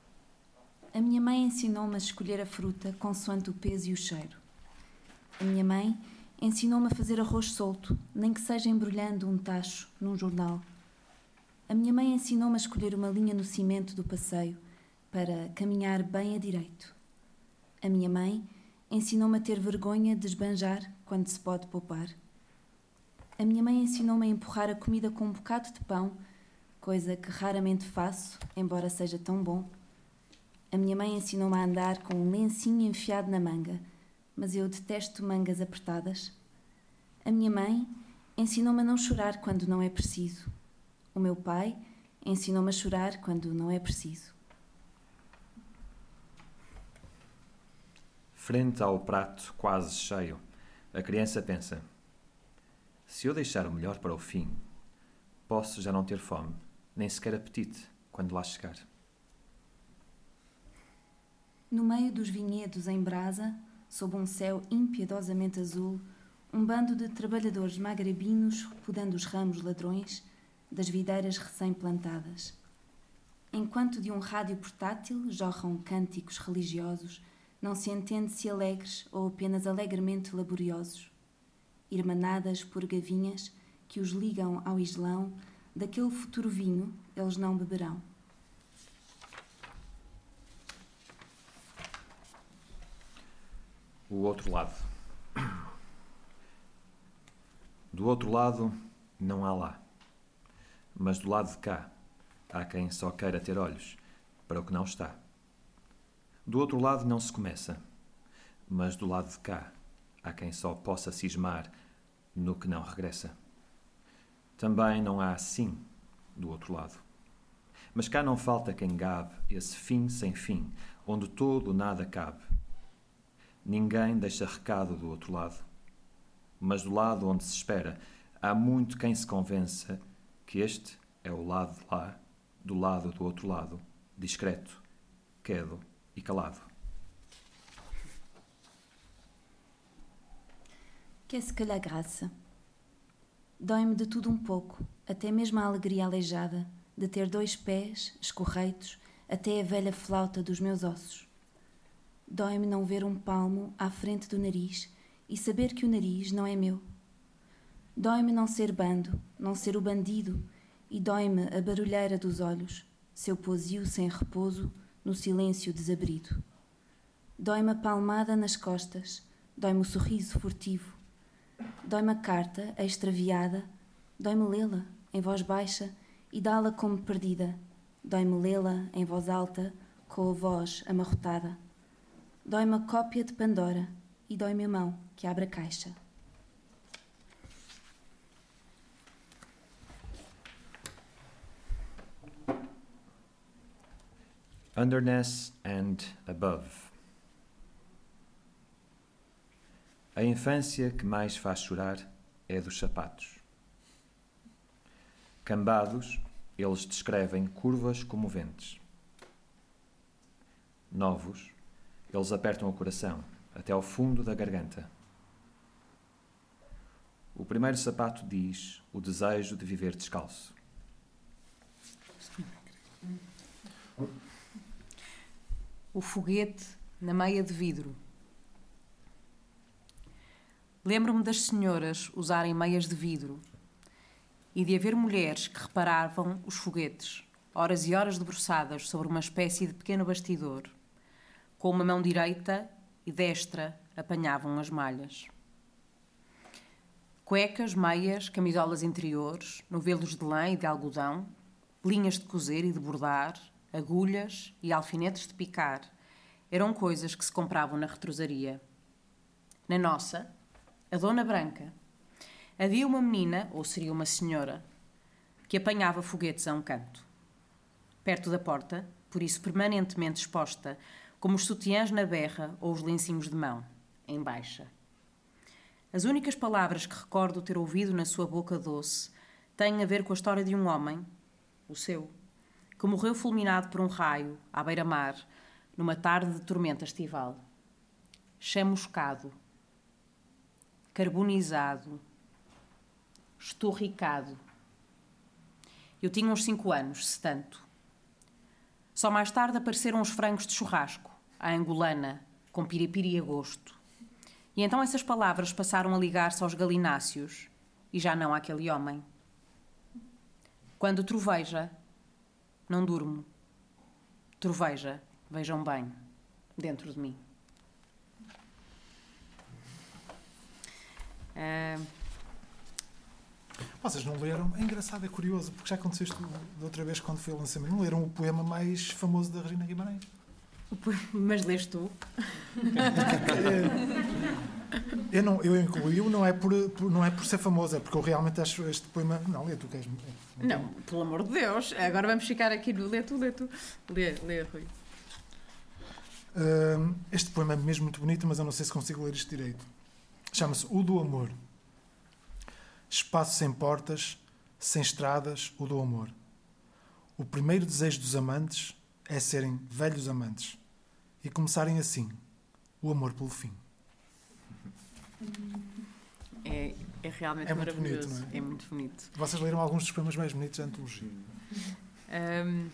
A minha mãe ensinou-me a escolher a fruta consoante o peso e o cheiro. A minha mãe ensinou-me a fazer arroz solto, nem que seja embrulhando um tacho num jornal. A minha mãe ensinou-me a escolher uma linha no cimento do passeio para caminhar bem a direito. A minha mãe ensinou-me a ter vergonha de esbanjar quando se pode poupar. A minha mãe ensinou-me a empurrar a comida com um bocado de pão, coisa que raramente faço, embora seja tão bom. A minha mãe ensinou-me a andar com um lencinho enfiado na manga mas eu detesto mangas apertadas. A minha mãe ensinou-me a não chorar quando não é preciso. O meu pai ensinou-me a chorar quando não é preciso. Frente ao prato quase cheio, a criança pensa: se eu deixar o melhor para o fim, posso já não ter fome, nem sequer apetite quando lá chegar. No meio dos vinhedos em brasa, sob um céu impiedosamente azul, um bando de trabalhadores magrebinos podando os ramos ladrões das videiras recém-plantadas. Enquanto de um rádio portátil jorram cânticos religiosos, não se entende se alegres ou apenas alegremente laboriosos. Irmanadas por gavinhas que os ligam ao islão, daquele futuro vinho eles não beberão. O outro lado. Do outro lado não há lá. Mas do lado de cá há quem só queira ter olhos para o que não está. Do outro lado não se começa, mas do lado de cá há quem só possa cismar no que não regressa. Também não há sim do outro lado. Mas cá não falta quem gabe esse fim sem fim, onde todo nada cabe Ninguém deixa recado do outro lado. Mas do lado onde se espera, há muito quem se convença que este é o lado de lá, do lado do outro lado, discreto, quedo e calado. Qu'est-ce que la graça? Dói-me de tudo um pouco, até mesmo a alegria aleijada de ter dois pés escorreitos até a velha flauta dos meus ossos. Dói-me não ver um palmo à frente do nariz e saber que o nariz não é meu. Dói-me não ser bando, não ser o bandido, e dói-me a barulheira dos olhos, seu posio sem repouso, no silêncio desabrido. Dói-me a palmada nas costas, dói-me o sorriso furtivo, dói-me a carta extraviada, dói-me lê-la em voz baixa e dá-la como perdida, dói-me lê-la em voz alta, com a voz amarrotada. Dói-me a cópia de Pandora e dói-me a mão que abre a caixa. Underness and Above. A infância que mais faz chorar é dos sapatos. Cambados, eles descrevem curvas comoventes. Novos, eles apertam o coração até ao fundo da garganta. O primeiro sapato diz o desejo de viver descalço. O foguete na meia de vidro. Lembro-me das senhoras usarem meias de vidro e de haver mulheres que reparavam os foguetes, horas e horas debruçadas sobre uma espécie de pequeno bastidor. Com uma mão direita e destra apanhavam as malhas. Cuecas, meias, camisolas interiores, novelos de lã e de algodão, linhas de cozer e de bordar, agulhas e alfinetes de picar eram coisas que se compravam na retrosaria. Na nossa, a Dona Branca, havia uma menina, ou seria uma senhora, que apanhava foguetes a um canto. Perto da porta, por isso permanentemente exposta, como os sutiãs na berra ou os lencinhos de mão, em baixa. As únicas palavras que recordo ter ouvido na sua boca doce têm a ver com a história de um homem, o seu, que morreu fulminado por um raio, à beira-mar, numa tarde de tormenta estival. Chamuscado, carbonizado, esturricado. Eu tinha uns cinco anos, se tanto. Só mais tarde apareceram os frangos de churrasco, à angolana, com piripiri a gosto. E então essas palavras passaram a ligar-se aos galináceos e já não àquele homem. Quando troveja, não durmo. Troveja, vejam bem, dentro de mim. Uh, Vocês não leram? É engraçado, é curioso, porque já aconteceu isto da outra vez quando foi o lançamento. Não leram o poema mais famoso da Regina Guimarães? Mas lês tu? eu, não, eu incluí-o, não, é por, por, não é por ser famoso, é porque eu realmente acho este poema. Não, lê tu, queres. Não, pelo amor de Deus. Agora vamos ficar aqui no. Lê tu, lê tu. Lê, lê, Rui. Uh, este poema é mesmo muito bonito, mas eu não sei se consigo ler isto direito. Chama-se O do Amor. Espaço sem portas, sem estradas, o do amor. O primeiro desejo dos amantes é serem velhos amantes e começarem assim o amor pelo fim. É, é realmente É muito maravilhoso. bonito, é? é? muito bonito. Vocês leram alguns dos poemas mais bonitos da antologia. Um,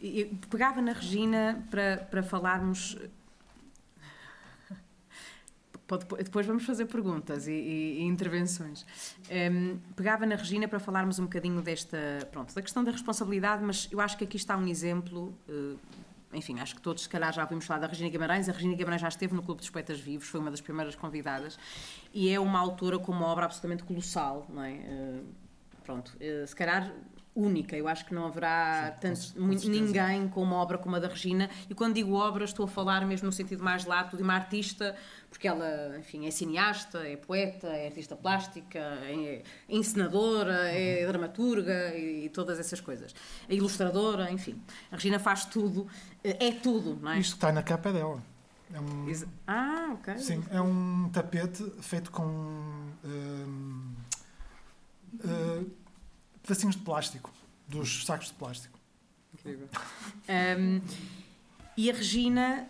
eu pegava na Regina para, para falarmos. Depois vamos fazer perguntas e, e- e intervenções. Um, pegava na Regina para falarmos um bocadinho desta, pronto, da questão da responsabilidade, mas eu acho que aqui está um exemplo. eh, enfim, acho que todos, se calhar, já ouvimos falar da Regina Guimarães. A Regina Guimarães já esteve no Clube dos Poetas Vivos, foi uma das primeiras convidadas, e é uma autora com uma obra absolutamente colossal, não é? Eh, pronto, eh, se calhar única. Eu acho que não haverá Sim, tanto, com- certeza. ninguém com uma obra como a da Regina. E quando digo obra, estou a falar mesmo no sentido mais lato de uma artista, porque ela, enfim, é cineasta, é poeta, é artista plástica, é encenadora, é dramaturga e, todas essas coisas. É ilustradora, enfim. A Regina faz tudo, é tudo, não é? Isto está na capa dela. É um, Ah, ok. sim, é um tapete feito com hum, uh, pedacinhos de plástico, dos sacos de plástico. Incrível. Um, e a Regina,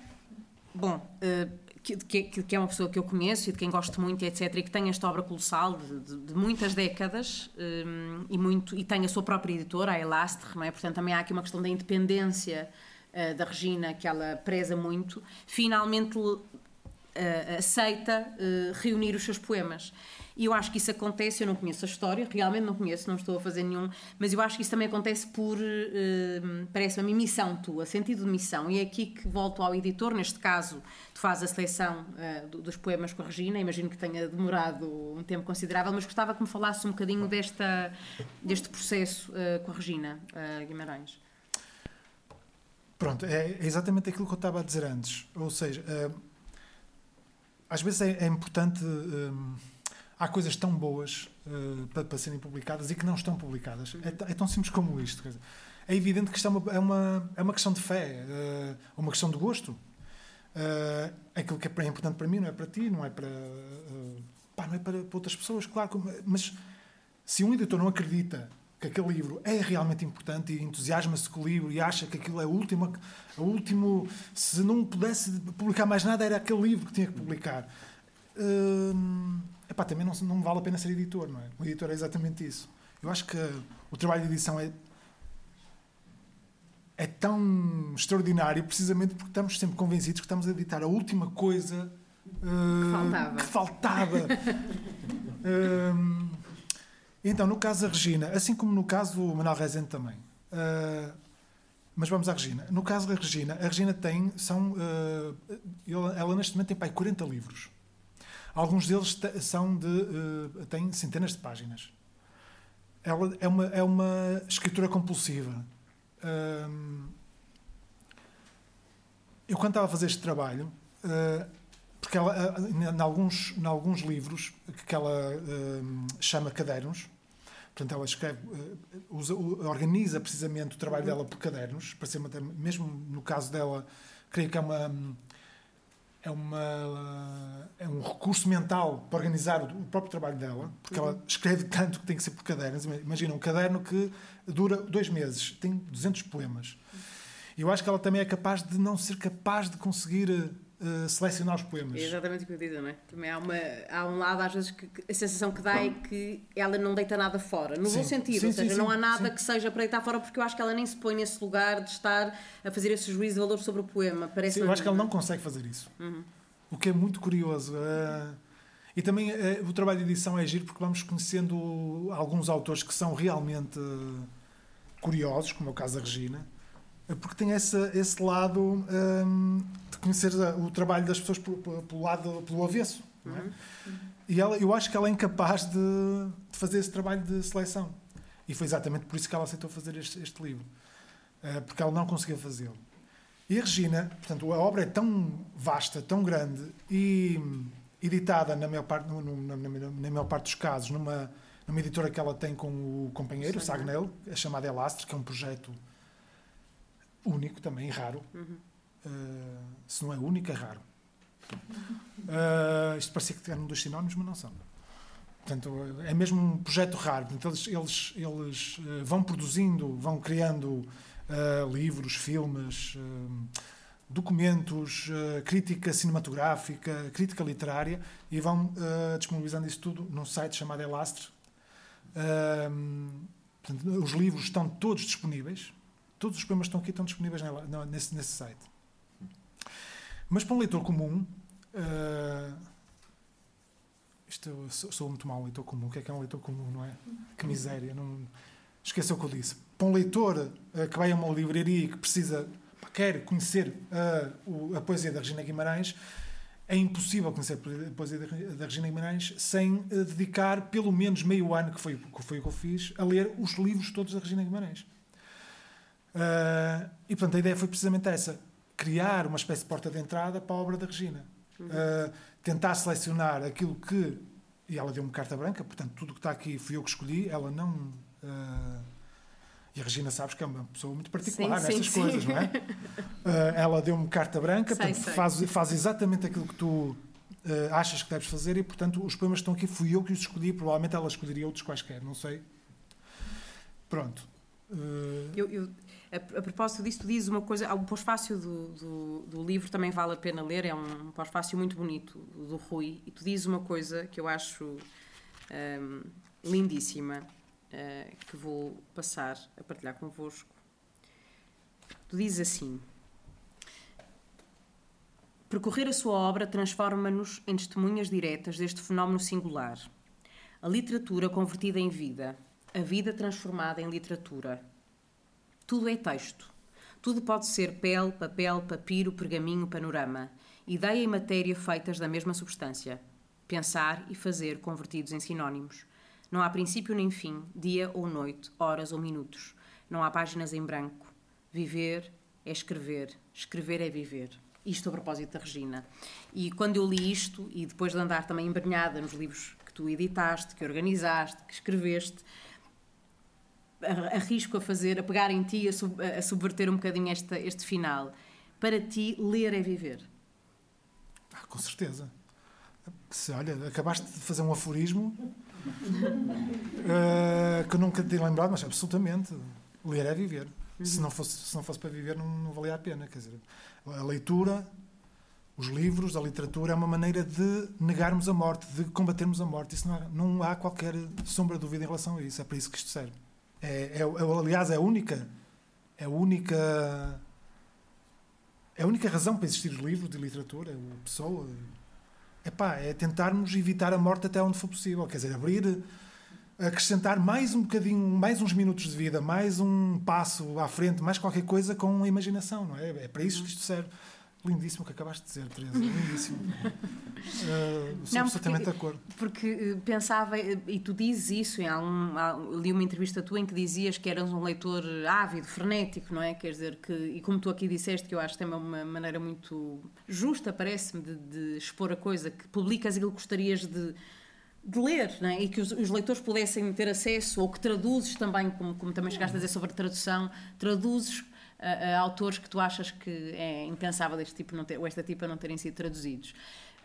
bom, uh, que, que, que, é uma pessoa que eu conheço e de quem gosto muito, etc., e que tem esta obra colossal de, de, de muitas décadas um, e, muito, e tem a sua própria editora, a Elastre, não é? portanto também há aqui uma questão da independência uh, da Regina que ela preza muito, finalmente uh, aceita uh, reunir os seus poemas. E eu acho que isso acontece, eu não conheço a história, realmente não conheço, não estou a fazer nenhum, mas eu acho que isso também acontece por, uh, parece-me, missão tua, sentido de missão. E é aqui que volto ao editor, neste caso, tu fazes a seleção uh, dos poemas com a Regina, imagino que tenha demorado um tempo considerável, mas gostava que me falasse um bocadinho desta, deste processo uh, com a Regina Guimarães. Pronto, é exatamente aquilo que eu estava a dizer antes. Ou seja, às vezes é, é importante há coisas tão boas uh, para, para, serem publicadas e que não estão publicadas. É, é tão simples como isto. Dizer, é evidente que isto é uma, é uma, é uma questão de fé, uh, uma questão de gosto. Uh, aquilo que é importante para mim não é para ti, não é para, pá, não é para, para, outras pessoas, claro. Mas se um editor não acredita que aquele livro é realmente importante e entusiasma-se com o livro e acha que aquilo é o último, o último, se não pudesse publicar mais nada, era aquele livro que tinha que publicar. Uh, epá, também não, não vale a pena ser editor, não é? O editor é exatamente isso. Eu acho que o trabalho de edição é, é tão extraordinário precisamente porque estamos sempre convencidos que estamos a editar a última coisa uh, que faltava. Que faltava. uh, então, no caso da Regina, assim como no caso do Manuel Rezende também. Uh, mas vamos à Regina. No caso da Regina, a Regina tem, são, ela, ela neste momento tem pai 40 livros. Alguns deles são de, uh, têm centenas de páginas. Ela é uma, é uma escritura compulsiva. Eu, quando estava a fazer este trabalho, uh, porque ela, em alguns, em alguns livros que ela uh, chama cadernos, portanto, ela escreve, usa, organiza precisamente o trabalho dela por cadernos, para ser uma, mesmo no caso dela, creio que é uma é, uma, é um recurso mental para organizar o próprio trabalho dela, porque ela escreve tanto que tem que ser por cadernos. Imagina um caderno que dura dois meses, tem 200 poemas. E eu acho que ela também é capaz de não ser capaz de conseguir uh, selecionar os poemas. É exatamente o que eu digo, não é? Também há, uma, há um lado, às vezes, que, que a sensação que dá é que ela não deita nada fora, no sim. bom sentido, sim, ou seja, sim, não há nada que seja para deitar fora, porque eu acho que ela nem se põe nesse lugar de estar a fazer esse juízo de valor sobre o poema. Parece eu acho que ela não consegue fazer isso. Uhum. O que é muito curioso. Uh, e também uh, o trabalho de edição é giro porque vamos conhecendo alguns autores que são realmente curiosos, como é o caso da Regina, porque tem esse, esse lado um, conhecer o trabalho das pessoas pelo, lado pelo avesso é? uhum. e ela, eu acho que ela é incapaz de, de, fazer esse trabalho de seleção e foi exatamente por isso que ela aceitou fazer este, este livro uh, porque ela não conseguia fazê-lo e a Regina portanto a obra é tão vasta tão grande e editada na maior parte no, no, na, na, maior parte dos casos numa numa editora que ela tem com o companheiro Sim. Sagnel a chamada Elastre que é um projeto único também, raro. Uhum. Uh, se não é único, é raro. Uh, isto parecia que eram dois sinónimos, mas não são. Portanto, é mesmo um projeto raro. Portanto, eles, eles, eles uh, vão produzindo, vão criando livros, filmes, documentos, crítica cinematográfica, crítica literária e vão disponibilizando isso tudo num site chamado Elastre. Portanto, os livros estão todos disponíveis Todos os poemas estão aqui estão disponíveis nesse, nesse site. Mas para um leitor comum, uh, isto eu sou, sou, muito mau leitor comum. O que é que é um leitor comum, não é? Que miséria. Não, esqueça o que eu disse. Para um leitor uh, que vai a uma livraria e que precisa, quer conhecer uh, a poesia da Regina Guimarães, é impossível conhecer a poesia da Regina Guimarães sem dedicar pelo menos meio ano, que foi, que foi o que eu fiz, a ler os livros todos da Regina Guimarães. Uh, e portanto a ideia foi precisamente essa: criar uma espécie de porta de entrada para a obra da Regina. Uhum. Uh, tentar selecionar aquilo que. E ela deu-me carta branca, portanto, tudo o que está aqui fui eu que escolhi, ela não. Uh, e a Regina sabes que é uma pessoa muito particular sim, nestas sim, coisas, sim. não é? ela deu-me carta branca, sei, portanto, sei. Faz, faz exatamente aquilo que tu uh, achas que deves fazer e, portanto, os poemas que estão aqui fui eu que os escolhi, provavelmente ela escolheria outros quaisquer, não sei. Pronto. Uh... Eu, eu, a, a, propósito disso, tu dizes uma coisa, o pós-fácil do, do, do, livro também vale a pena ler, é um pós-fácil muito bonito, do Rui, e tu dizes uma coisa que eu acho um, lindíssima, uh, que vou passar a partilhar convosco. Tu dizes assim: Percorrer a sua obra transforma-nos em testemunhas diretas deste fenómeno singular. A literatura convertida em vida, a vida transformada em literatura. Tudo é texto. Tudo pode ser pele, papel, papiro, pergaminho, panorama. Ideia e matéria feitas da mesma substância. Pensar e fazer convertidos em sinónimos. Não há princípio nem fim, dia ou noite, horas ou minutos. Não há páginas em branco. Viver é escrever, escrever é viver. Isto a propósito da Regina. E quando eu li isto, e depois de andar também embrenhada nos livros que tu editaste, que organizaste, que escreveste, arrisco a fazer, a pegar em ti, a, sub, a subverter um bocadinho esta, este final. Para ti, ler é viver. Ah, com certeza. Se, olha, acabaste de fazer um aforismo uh, que nunca tinha lembrado, mas absolutamente. Ler é viver. Uhum. Se, não fosse, se não fosse para viver, não, não valia a pena. Quer dizer, a leitura, os livros, a literatura é uma maneira de negarmos a morte, de combatermos a morte. Isso não há, não há qualquer sombra de dúvida em relação a isso. É para isso que isto serve. É, é, é, aliás, é a única. É a única. É a única razão para existir os livros de literatura, a pessoa. Epá, é tentarmos evitar a morte até onde for possível. Quer dizer, abrir, acrescentar mais um bocadinho, mais uns minutos de vida, mais um passo à frente, mais qualquer coisa com a imaginação, não é? É para isso que isto serve. Lindíssimo o que acabaste de dizer, Teresa. Lindíssimo. uh, sou não, absolutamente de acordo. Porque eh, pensava, eh, e tu dizes isso, em algum, li uma entrevista tua em que dizias que eras um leitor ávido, frenético, não é? Quer dizer, que, e como tu aqui disseste, que eu acho que é uma maneira muito justa, parece-me, de, de, expor a coisa, que publicas aquilo que gostarias de, de ler, é? e que os, os, leitores pudessem ter acesso, ou que traduzes também, como, como também chegaste a dizer sobre a tradução, traduzes a, a, autores que tu achas que é impensável este tipo não ter, ou esta tipa não terem sido traduzidos.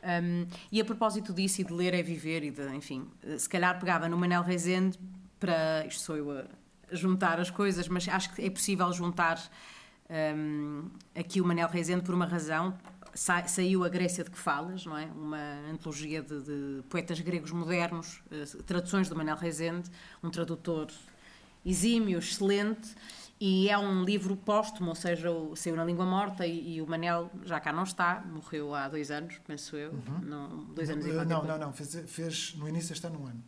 Um, e a propósito disso e de ler é viver e de, enfim, se calhar pegava no Manel Rezende para, isto sou eu a, juntar as coisas, mas acho que é possível juntar um, aqui o Manel Rezende por uma razão. Sa, saiu a Grécia de que falas, não é? Uma antologia de, de poetas gregos modernos, uh, traduções do Manel Rezende, um tradutor exímio, excelente, e é um livro póstumo, ou seja, saiu na língua morta e, e, o Manel já cá não está, morreu há dois anos, penso eu. Uhum. Não, dois anos e Não, não, não, fez, fez no início está num ano.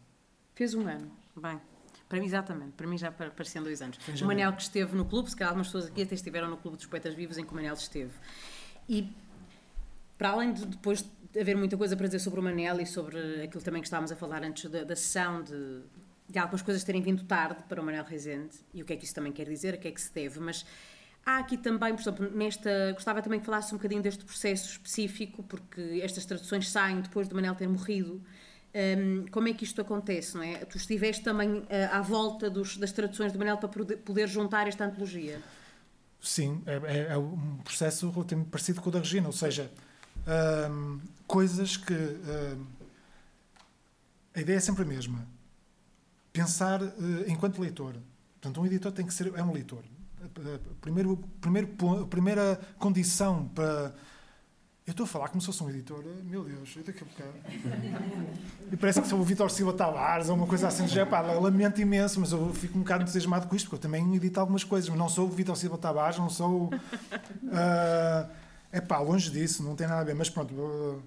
Fez um ano, bem. Para mim, exatamente, para mim já pareciam dois anos. o Manel que esteve no clube, se calhar algumas pessoas aqui até estiveram no Clube dos Poetas Vivos em que o Manel esteve. E para além de depois haver muita coisa para dizer sobre o Manel e sobre aquilo também que estávamos a falar antes da, da sessão de de algumas coisas terem vindo tarde para o Manuel Rezende e o que é que isso também quer dizer, a que é que se deve, mas há aqui também, por exemplo, nesta, gostava também que falasse um bocadinho deste processo específico, porque estas traduções saem depois de Manuel ter morrido. Um, como é que isto acontece, não é? Tu estiveste também uh, à volta dos, das traduções de Manuel para poder, poder juntar esta antologia. Sim, é, é, é, um processo relativamente parecido com o da Regina, ou seja, um, coisas que. Um, a ideia é sempre a mesma pensar uh, enquanto leitor. Portanto, um editor tem que ser é um leitor. Primeiro, primeiro, primeira condição para eu estou a falar como se fosse um editor. Meu Deus, eu daqui a bocado. E parece que sou o Vitor Silva Tavares ou uma coisa assim. Já, pá, lamento imenso, mas eu fico um bocado entusiasmado com isto, porque eu também edito algumas coisas, mas não sou o Vitor Silva Tavares, não sou. É pá, longe disso, não tem nada a ver. Mas pronto. Uh,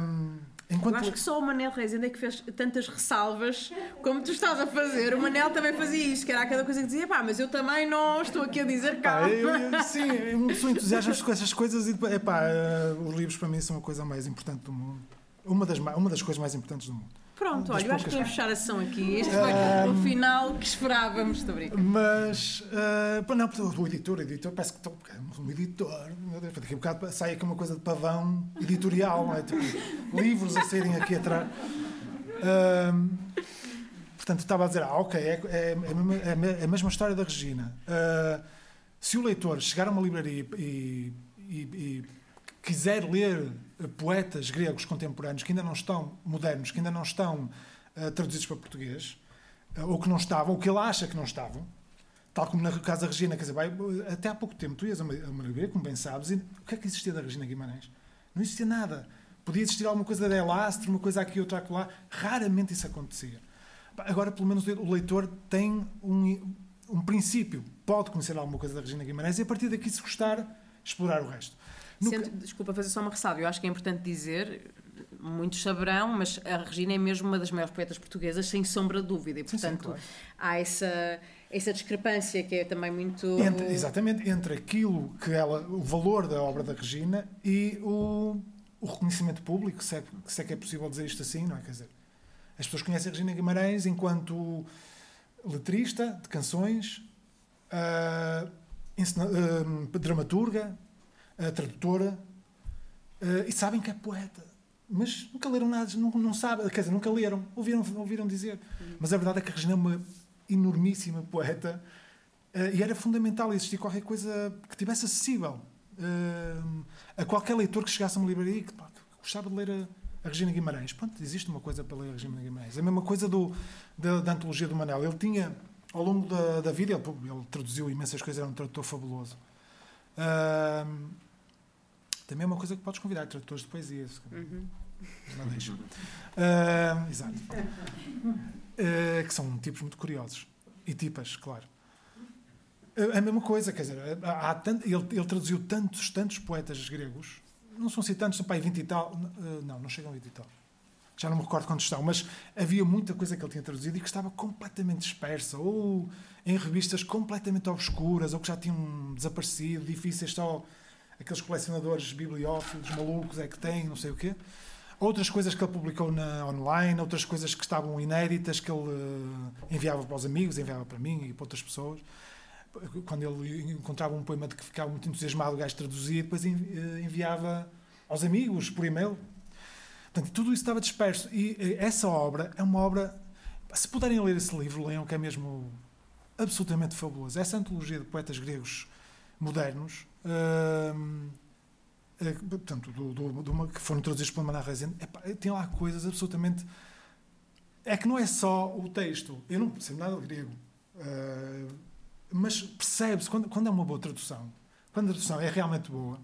um, Enquanto... Eu acho que só o Manel Rezende é que fez tantas ressalvas como tu estás a fazer. O Manel também fazia isso, que era aquela coisa que dizia, pá, mas eu também não estou aqui a dizer calma. eu, eu, sim, eu sou entusiasta com essas coisas e, epá, uh, os livros para mim são a coisa mais importante do mundo. Uma das, uma das coisas mais importantes do mundo. Pronto, olha, eu acho que podemos fechar a sessão aqui. Este foi um, o final que esperávamos, estou brincando. Mas, uh, não, o editor, o editor, parece que estou um editor, meu Deus, daqui a bocado sai aqui uma coisa de pavão editorial, não é? Tipo, livros a saírem aqui atrás. Uh, portanto, estava a dizer, ah, ok, é, é, é, é a mesma história da Regina. Uh, se o leitor chegar a uma livraria e, e, e quiser ler uh, poetas gregos contemporâneos que ainda não estão modernos, que ainda não estão uh, traduzidos para português, uh, ou que não estavam, ou que ele acha que não estavam, tal como no caso da Regina, quer dizer, vai, até há pouco tempo tu ias a Maravilha, como bem sabes, e o que é que existia da Regina Guimarães? Não existia nada. Podia existir alguma coisa da Elastro, uma coisa aqui, outra lá. Raramente isso acontecia. Agora, pelo menos, o leitor tem um, um princípio. Pode conhecer alguma coisa da Regina Guimarães e, a partir daqui, se gostar, explorar o resto. Sendo, desculpa fazer só uma ressalva. Eu acho que é importante dizer, muitos saberão, mas a Regina é mesmo uma das maiores poetas portuguesas, sem sombra de dúvida. E, portanto, sim, sim, claro. há essa, essa discrepância que é também muito. Entre, exatamente, entre aquilo que ela. o valor da obra da Regina e o, o reconhecimento público, se é, se é que é possível dizer isto assim, não é? Quer dizer, as pessoas conhecem a Regina Guimarães enquanto letrista de canções, uh, uh, dramaturga, uh, tradutora, e sabem que é poeta. Mas nunca leram nada, não, não sabem, quer dizer, nunca leram, ouviram, ouviram dizer. Mas a verdade é que a Regina é uma enormíssima poeta e era fundamental existir qualquer coisa que tivesse acessível a qualquer leitor que chegasse a uma livraria que, pá, gostava de ler a a Regina Guimarães. Pronto, existe uma coisa pela Regina Guimarães. É a mesma coisa do, da, da antologia do Manel. Ele tinha, ao longo da, da vida, ele, ele, traduziu imensas coisas, era um tradutor fabuloso. Uh, também é uma coisa que podes convidar, tradutores de poesia. Uhum. Não deixa. Uh, exato. Uh, que são tipos muito curiosos. E tipas, claro. É a mesma coisa, quer dizer, há tanto, ele, ele traduziu tantos, tantos poetas gregos não são assim tantos, são aí 20 e tal. Não, não chegam a 20 e tal. Já não me recordo quantos estão, mas havia muita coisa que ele tinha traduzido e que estava completamente dispersa, ou em revistas completamente obscuras, ou que já tinham desaparecido, difíceis só aqueles colecionadores bibliófilos malucos é que têm, não sei o quê. Outras coisas que ele publicou na online, outras coisas que estavam inéditas que ele uh, enviava para os amigos, enviava para mim e para outras pessoas quando ele encontrava um poema de que ficava muito entusiasmado, o gajo traduzia e depois eh, enviava aos amigos por e-mail. Portanto, tudo isso estava disperso. E eh, essa obra é uma obra. Se puderem ler esse livro, leiam, que é mesmo absolutamente fabuloso. Essa antologia de poetas gregos modernos, hum, é, portanto, do, do, do, que foram traduzidos pela Maná Rezende, tem lá coisas absolutamente. É que não é só o texto. Eu não percebo nada de grego. Uh, mas percebe-se quando, quando é uma boa tradução, quando a tradução é realmente boa.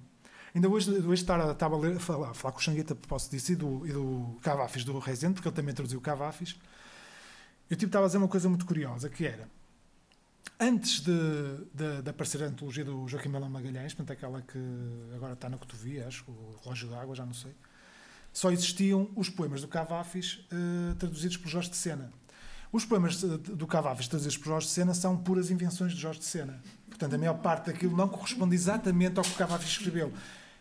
Ainda hoje, hoje estava, estava a, ler, a, falar, a falar com o Xangueta propósito disso e do, e do Cavafis, do Rezende, porque ele também traduziu Cavafis. Eu tipo, estava a dizer uma coisa muito curiosa, que era, antes de, de, de aparecer a antologia do Joaquim Melão Magalhães, portanto aquela que agora está na Cotovia, acho, o Relógio d'Água, já não sei, só existiam os poemas do Cavafis uh, traduzidos por Jorge de Sena. Os poemas do Cavafis trazidos por Jorge de Sena são puras invenções de Jorge de Sena. Portanto, a maior parte daquilo não corresponde exatamente ao que o Cavafis escreveu.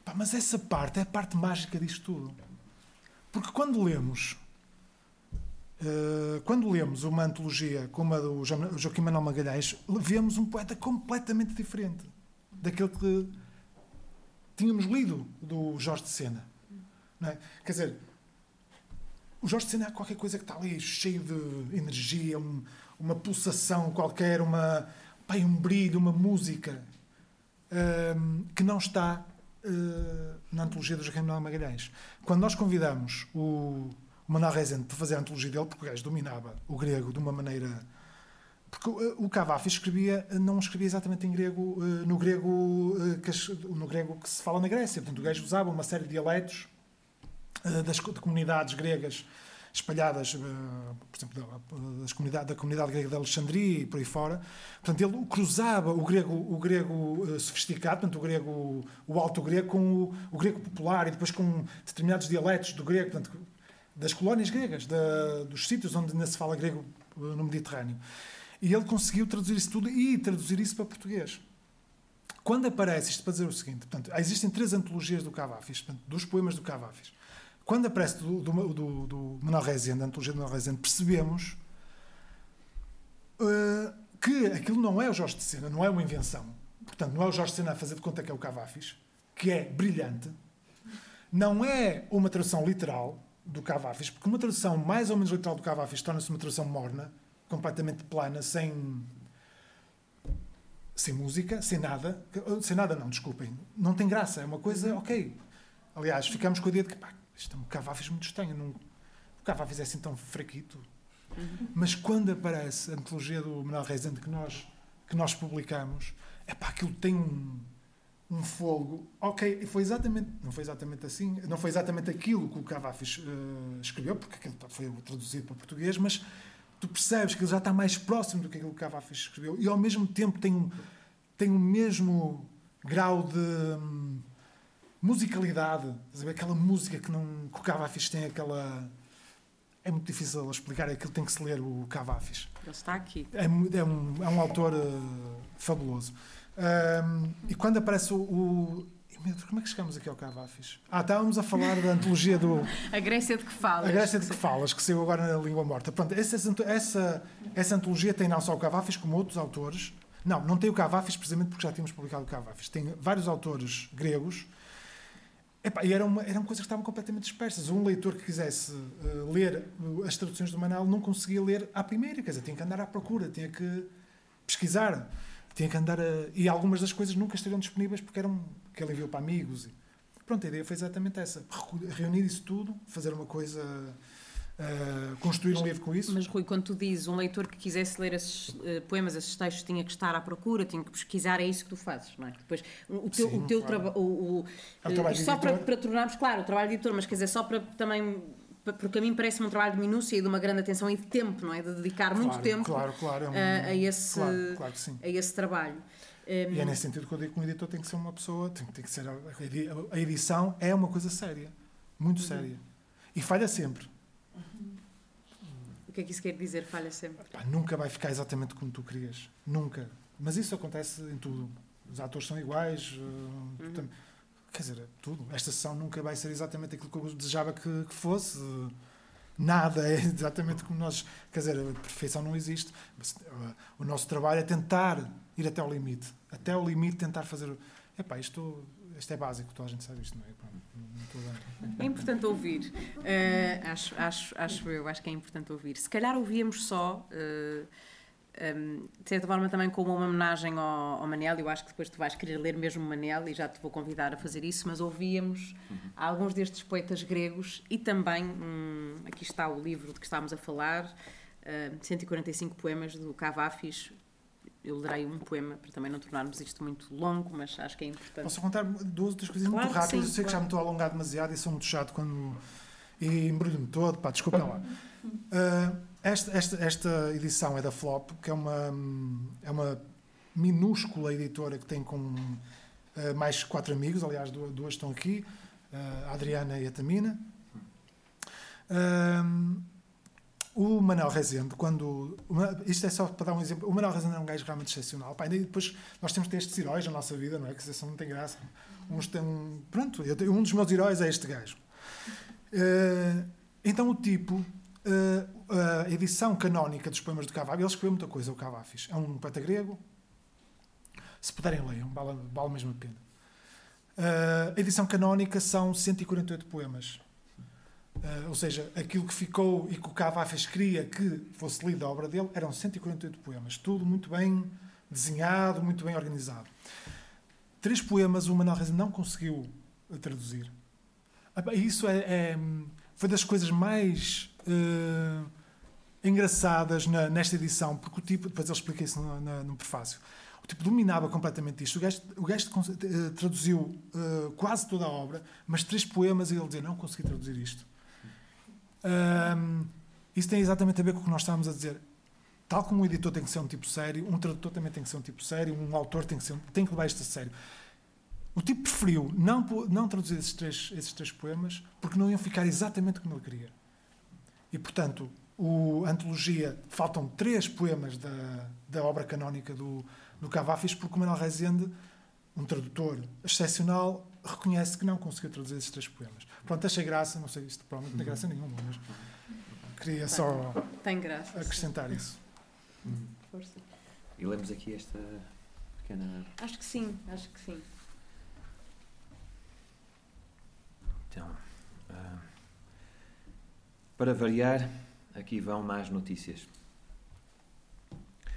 Pá, mas essa parte é a parte mágica disto tudo. Porque quando lemos quando lemos uma antologia como a do Joaquim Manuel Magalhães, vemos um poeta completamente diferente daquele que tínhamos lido do Jorge de Sena. É? Quer dizer, o Jorge Sena é qualquer coisa que está ali cheio de energia, um, uma pulsação qualquer, uma, um brilho, uma música um, que não está uh, na antologia do Joaquim Manuel Magalhães. Quando nós convidamos o, Manuel Rezende para fazer a antologia dele, porque o gajo dominava o grego de uma maneira. Porque o Cavafi escrevia, não escrevia exatamente em grego, uh, no grego, que, no grego que se fala na Grécia. Portanto, o gajo usava uma série de dialetos eh, das de comunidades gregas espalhadas, eh, por exemplo, das comunidade, da comunidade grega de Alexandria e por aí fora. Portanto, ele cruzava o grego, o grego eh, sofisticado, portanto, o grego, o alto grego, com o, o grego popular e depois com determinados dialetos do grego, portanto, das colónias gregas, da, dos sítios onde ainda se fala grego no Mediterrâneo. E ele conseguiu traduzir isso tudo e traduzir isso para português. Quando aparece, isto para dizer o seguinte, portanto, existem três antologias do Cavafis, portanto, dos poemas do Cavafis quando aparece do, do, do, do Rezende, a antologia do Manuel Rezende, percebemos uh, que aquilo não é o Jorge de Sena, não é uma invenção. Portanto, não é o Jorge de Sena a fazer de conta que é o Cavafis, que é brilhante. Não é uma tradução literal do Cavafis, porque uma tradução mais ou menos literal do Cavafis torna-se uma tradução morna, completamente plana, sem sem música, sem nada, sem nada não, desculpem, não tem graça, é uma coisa, ok, Aliás, ficamos com a ideia de que pá, isto é um Cavafis muito estranho. Não, o Cavafis é assim tão fraquito. Mas quando aparece a antologia do Manuel Rezende que nós, que nós publicamos, é pá, aquilo tem um, um fogo. Ok, foi exatamente, não foi exatamente assim, não foi exatamente aquilo que o Cavafis eh, escreveu, porque aquilo foi traduzido para português, mas tu percebes que ele já está mais próximo do que aquilo que o Cavafis escreveu e ao mesmo tempo tem um, tem o mesmo grau de hum, musicalidade, ver? aquela música que, não, que o Cavafis tem, aquela. É muito difícil explicar, aquilo tem que se ler o Cavafis. Ele está aqui. É, é um, é um autor eh, fabuloso. Ahm, e quando aparece o. o como é que chegamos aqui ao Cavafis? Ah, estávamos a falar da antologia do. A Grécia de que falas. A Grécia de que falas, que saiu agora na língua morta. Pronto, essa, essa, essa antologia tem não só o Cavafis, como outros autores. Não, não tem o Cavafis precisamente porque já tínhamos publicado o Cavafis. Tem vários autores gregos. Epá, e eram, uma, eram coisas que estavam completamente dispersas. Um leitor que quisesse eh, ler uh, as traduções do Manel não conseguia ler à primeira, quer dizer, tinha que andar à procura, tinha que pesquisar, tinha que andar a... E algumas das coisas nunca estariam disponíveis porque eram que ele enviou para amigos. E... Pronto, a ideia foi exatamente essa: reunir isso tudo, fazer uma coisa, eh, construir um livro com isso. Mas, Rui, quando tu dizes um leitor que quisesse ler esses eh, poemas, esses textos, tinha que estar à procura, tinha que pesquisar, é isso que tu fazes, não é? Depois, o teu, Sim, o teu claro. trabalho. O, o, É o trabalho de só para, para tornarmos, claro, o trabalho de editor, mas quer dizer, só para também. Porque a mim parece-me um trabalho de minúcia e de uma grande atenção e de tempo, não é? De dedicar muito Claro, tempo claro, claro, é um- a, a esse, a esse trabalho. E é nesse sentido que eu digo que um editor tem que ser uma pessoa, tem, tem que ser. A, edi- a edição é uma coisa séria, muito séria. E falha sempre. O que é que isso quer dizer? Falha sempre. Pá, nunca vai ficar exatamente como tu querias. Nunca. Mas isso acontece em tudo. Os atores são iguais. uh, tu tam- Quer dizer, tudo. Esta sessão nunca vai ser exatamente aquilo que eu desejava que, que fosse. Uh, Nada é exatamente como nós. Quer dizer, a perfeição não existe. Mas, uh, o nosso trabalho é tentar ir até ao limite. Até ao limite, tentar fazer. Epá, isto, isto é básico, toda a gente sabe isto, não é? É importante ouvir. Eh, acho, acho, acho eu, acho que é importante ouvir. Se calhar ouvíamos só, eh, um, de certa forma também como uma homenagem ao, ao Manel, eu acho que depois tu vais querer ler mesmo o Manel e já te vou convidar a fazer isso, mas ouvíamos alguns destes poetas gregos e também, hum, aqui está o livro de que estávamos a falar, eh, 145 poemas do Cavafis. Eu lerei um poema para também não tornarmos isto muito longo, mas acho que é importante. Posso contar duas ou três coisas Claro muito rápidas? sim, eu sei que já claro. me estou a alongar demasiado e sou muito chato quando. E embrulho-me todo, pá, desculpem lá. Ah, esta, esta, esta edição é da Flop, que é uma, é uma minúscula editora que tem com ah, mais quatro amigos, aliás, duas, duas estão aqui, ah, a Adriana e a Tamina. Ah, o Manuel Rezende, quando. uma- Isto é só para dar um exemplo. O Manuel Rezende é um gajo realmente excepcional. Pá, depois nós temos que ter estes heróis na nossa vida, não é? Que são não tem graça. Uns têm. um- Pronto, eu um dos meus heróis é este gajo. Eh, então o tipo. eh, a edição canónica dos poemas do Cavafis, ele escreveu muita coisa, o Cavafis. É um poeta grego. Se puderem, leiam, vale, vale mesmo a pena. Eh, a edição canónica são 148 poemas. Eh, ou seja, aquilo que ficou e que o Cavafis queria que fosse lido a obra dele eram 148 poemas. Tudo muito bem desenhado, muito bem organizado. Três poemas o Manuel Reis não conseguiu traduzir. Ah, pá, Isso é, é- foi das coisas mais eh, engraçadas na- nesta edição, porque o tipo, depois ele explica isso no, na- no prefácio, o tipo dominava completamente isto. O gajo, o gajo eh, traduziu eh, quase toda a obra, mas três poemas e ele dizia: Não consegui traduzir isto. Ahm, isso tem exatamente a ver com o que nós estávamos a dizer. Tal como um editor tem que ser um tipo sério, um tradutor também tem que ser um tipo sério, um autor tem que, ser, um- tem que levar isto a sério. O tipo preferiu não, não traduzir esses três, esses três poemas porque não iam ficar exatamente como ele queria. E, portanto, o, a antologia, faltam três poemas da, da obra canónica do, do Cavafis porque o Manuel Rezende, um tradutor excepcional, reconhece que não conseguiu traduzir esses três poemas. Pronto, achei graça, não sei, isto provavelmente não tem graça nenhuma, mas queria só Tem graça. sim. acrescentar isso. Força. E lemos aqui esta pequena. Acho que sim, acho que sim. Então, ah, para variar, aqui vão más notícias.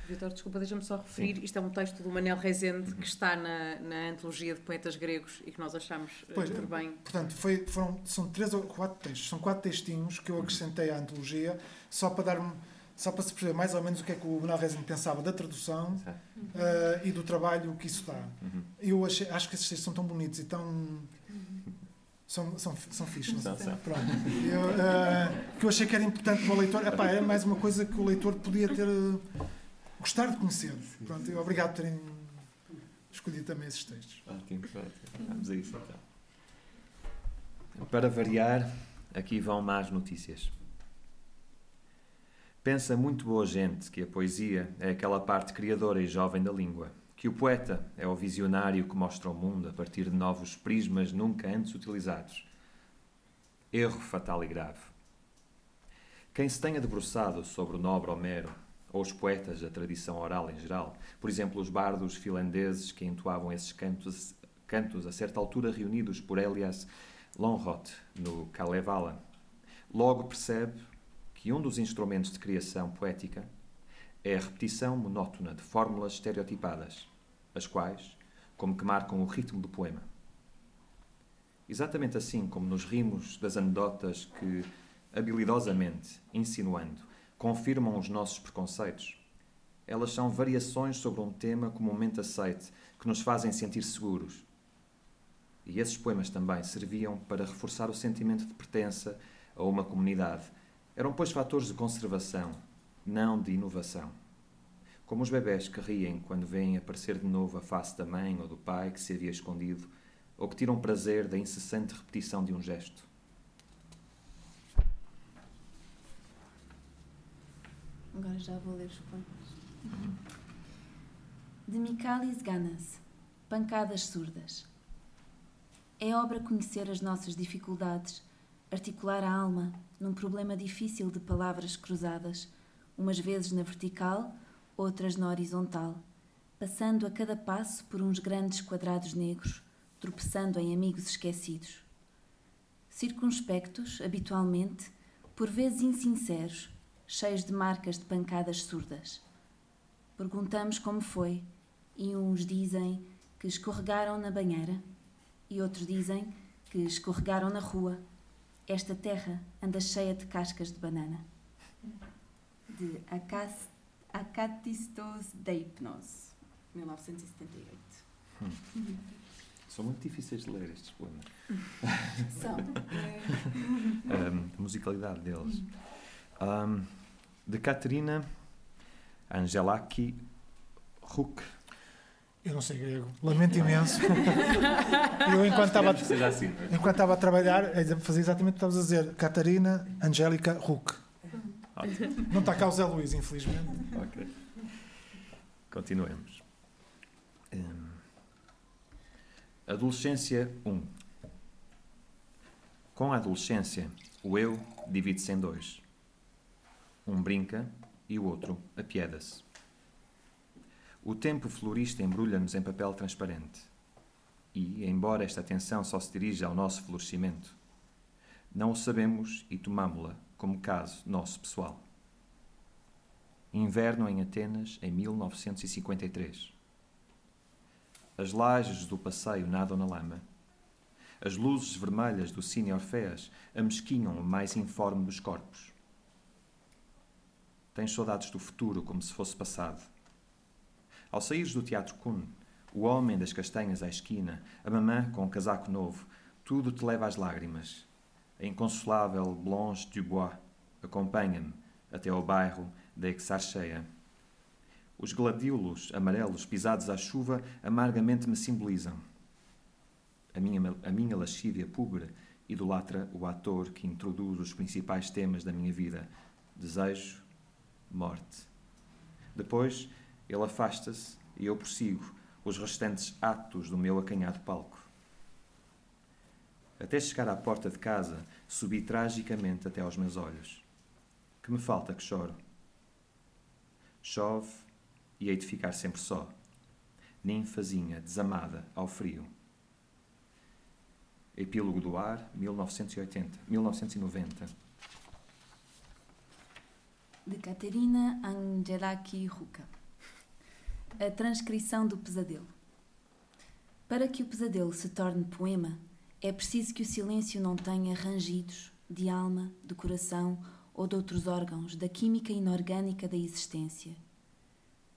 Vitor, desculpa, deixa-me só referir. Sim. Isto é um texto do Manel Rezende que está na, na antologia de poetas gregos e que nós achamos eh, pois, por bem. Portanto, foi, foram, são três ou quatro textos, são quatro textinhos que eu acrescentei à antologia só para dar-me só para se perceber mais ou menos o que é que o Manuel Rezende pensava da tradução uh, e do trabalho que isso dá. Uhum. Eu achei, acho que esses textos são tão bonitos e tão são, são, são fixos, não sei. Pronto. Eu, uh, que eu achei que era importante para o leitor. Epá, era mais uma coisa que o leitor podia ter. Uh, gostar de conhecer. Pronto, eu, obrigado por terem escolhido também esses textos. Ótimo, Vamos a isso então. Para variar, aqui vão más notícias. Pensa muito boa gente que a poesia é aquela parte criadora e jovem da língua que o poeta é o visionário que mostra o mundo a partir de novos prismas nunca antes utilizados. Erro fatal e grave. Quem se tenha debruçado sobre o nobre Homero, ou os poetas da tradição oral em geral, por exemplo, os bardos finlandeses que entoavam esses cantos, cantos a certa altura reunidos por Elias Lonrot no Kalevala, logo percebe que um dos instrumentos de criação poética é a repetição monótona de fórmulas estereotipadas, as quais, como que marcam o ritmo do poema. Exatamente assim como nos rimos das anedotas que, habilidosamente, insinuando, confirmam os nossos preconceitos, elas são variações sobre um tema comumente aceite que nos fazem sentir seguros. E esses poemas também serviam para reforçar o sentimento de pertença a uma comunidade. Eram, pois, fatores de conservação, não de inovação. Como os bebés que riem quando veem aparecer de novo a face da mãe ou do pai que se havia escondido, ou que tiram prazer da incessante repetição de um gesto. Agora já vou ler os poemas. De Michalis Ganas, Pancadas Surdas. É obra conhecer as nossas dificuldades, articular a alma num problema difícil de palavras cruzadas, umas vezes na vertical, outras na horizontal, passando a cada passo por uns grandes quadrados negros, tropeçando em amigos esquecidos. Circunspectos, habitualmente, por vezes insinceros, cheios de marcas de pancadas surdas. Perguntamos como foi, e uns dizem que escorregaram na banheira, e outros dizem que escorregaram na rua. Esta terra anda cheia de cascas de banana. De Acaste Acatistos Deipnos, 1978. Hum. São muito difíceis de ler estes poemas. São. um, a musicalidade deles. Um, de Caterina Angelaki Huck. Eu não sei grego. Lamento imenso. Eu, enquanto estava, assim. enquanto estava a trabalhar, fazia exatamente o que estavas a dizer. Catarina Angélica Huck. Ótimo. Não está cá o Zé Luís, infelizmente. Ok. Continuemos. Um, adolescência 1. Com a adolescência, o eu divide-se em dois. Um brinca e o outro apieda-se. O tempo florista embrulha-nos em papel transparente. E, embora esta atenção só se dirija ao nosso florescimento, não o sabemos e tomámo-la como caso nosso pessoal. Inverno em Atenas, em 1953. As lajes do passeio nadam na lama. As luzes vermelhas do Cine Orfeas amesquinham o mais informe dos corpos. Tens saudades do futuro como se fosse passado. Ao saíres do Teatro Kuhn, o homem das castanhas à esquina, a mamã com o um casaco novo, tudo te leva às lágrimas a inconsolável Blanche Dubois acompanha-me até ao bairro da Exarcheia. Os gladiolos amarelos pisados à chuva amargamente me simbolizam. A minha, a minha lascívia púbera idolatra o ator que introduz os principais temas da minha vida: desejo, morte. Depois, ele afasta-se e eu prossigo os restantes atos do meu acanhado palco. Até chegar à porta de casa, subi tragicamente até aos meus olhos. Que me falta que choro. Chove e hei de ficar sempre só, ninfazinha desamada ao frio. Epílogo do Ar, 1980, 1990. De Caterina Angelaki Ruka. A transcrição do pesadelo. Para que o pesadelo se torne poema, é preciso que o silêncio não tenha rangidos de alma, de coração ou de outros órgãos da química inorgânica da existência.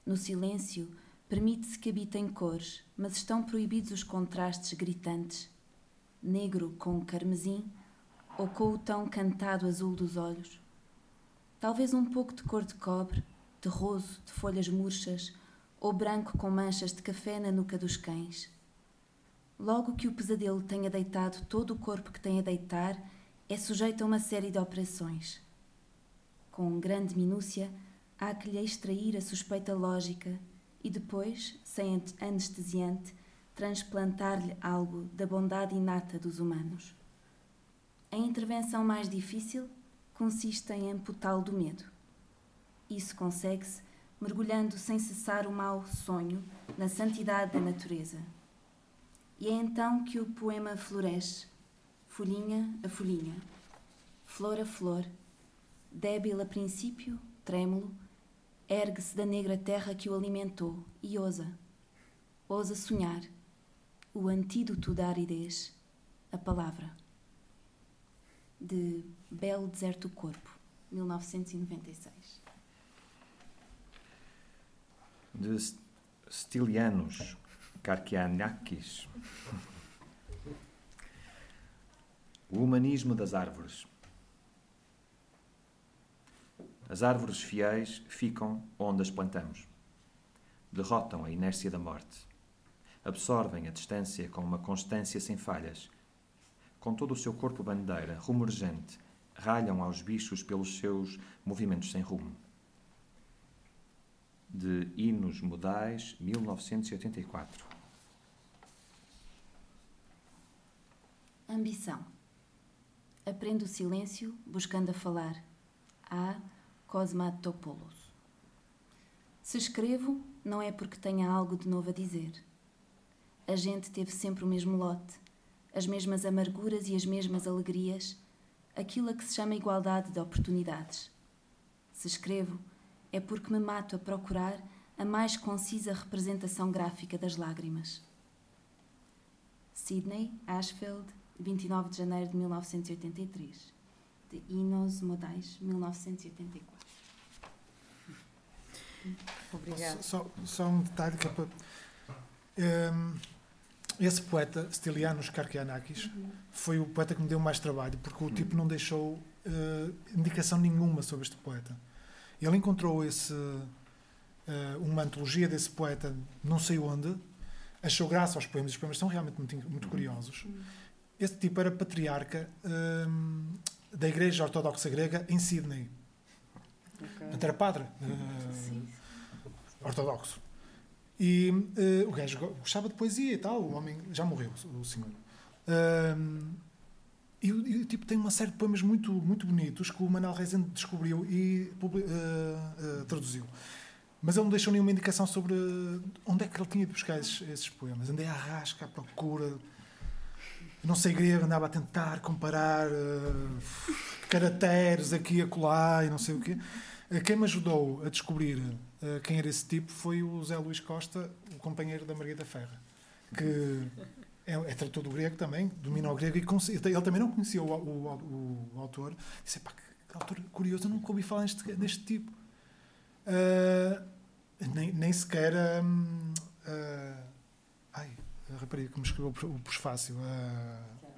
No silêncio, permite-se que habitem cores, mas estão proibidos os contrastes gritantes, negro com carmesim ou com o tão cantado azul dos olhos. Talvez um pouco de cor de cobre, de roso, de folhas murchas, ou branco com manchas de café na nuca dos cães. Logo que o pesadelo tenha deitado todo o corpo que tem a deitar, é sujeito a uma série de operações. Com grande minúcia, há que lhe extrair a suspeita lógica e depois, sem anestesiante, transplantar-lhe algo da bondade inata dos humanos. A intervenção mais difícil consiste em amputá-lo do medo. Isso consegue-se mergulhando sem cessar o mau sonho na santidade da natureza. E é então que o poema floresce, folhinha a folhinha, flor a flor, débil a princípio, trêmulo, ergue-se da negra terra que o alimentou e ousa, ousa sonhar, o antídoto da aridez, a palavra. De Belo Deserto Corpo, 1996. De Stilianos Karkianakis. O humanismo das árvores. As árvores fiéis ficam onde as plantamos. Derrotam a inércia da morte. Absorvem a distância com uma constância sem falhas. Com todo o seu corpo bandeira, rumoregente, ralham aos bichos pelos seus movimentos sem rumo. De Hinos Modais, 1984. Ambição. Aprendo o silêncio buscando a falar. A Cosmatopoulos. Se escrevo, não é porque tenha algo de novo a dizer. A gente teve sempre o mesmo lote, as mesmas amarguras e as mesmas alegrias, aquilo a que se chama igualdade de oportunidades. Se escrevo, é porque me mato a procurar a mais concisa representação gráfica das lágrimas. Sydney, Ashfield, 29 de janeiro de 1983. De Inos Modais, 1984. Obrigada. Só, só um detalhe que é para. Um, esse poeta, Stilianos Karkianakis, foi o poeta que me deu mais trabalho, porque o tipo não deixou uh, indicação nenhuma sobre este poeta. Ele encontrou esse, uh, uma antologia desse poeta, não sei onde, achou graça aos poemas, os poemas são realmente muito, muito curiosos. Esse tipo era patriarca um, da Igreja Ortodoxa Grega em Sydney. Ok. Portanto, era padre uh, ortodoxo. E uh, o gajo go- gostava de poesia e tal, o homem já morreu, o senhor. Um, e, e tipo tem uma série de poemas muito, muito bonitos que o Manuel Rezende descobriu e uh, uh, traduziu. Mas ele não deixou nenhuma indicação sobre onde é que ele tinha de buscar esses, esses poemas. Andei à rasca, à procura. Não sei grego, andava a tentar comparar uh, caracteres aqui e acolá e não sei o quê. Uh, Quem me ajudou a descobrir uh, quem era esse tipo foi o Zé Luís Costa, o companheiro da Margarida Ferra, que é, é do grego também, domina o grego e ele também não conhecia o, o- o autor. Disse, pá, que, autor curioso, eu nunca ouvi falar deste, tipo. Nem, nem sequer. ai, a rapariga que me escreveu o pre- o prefácio. uh,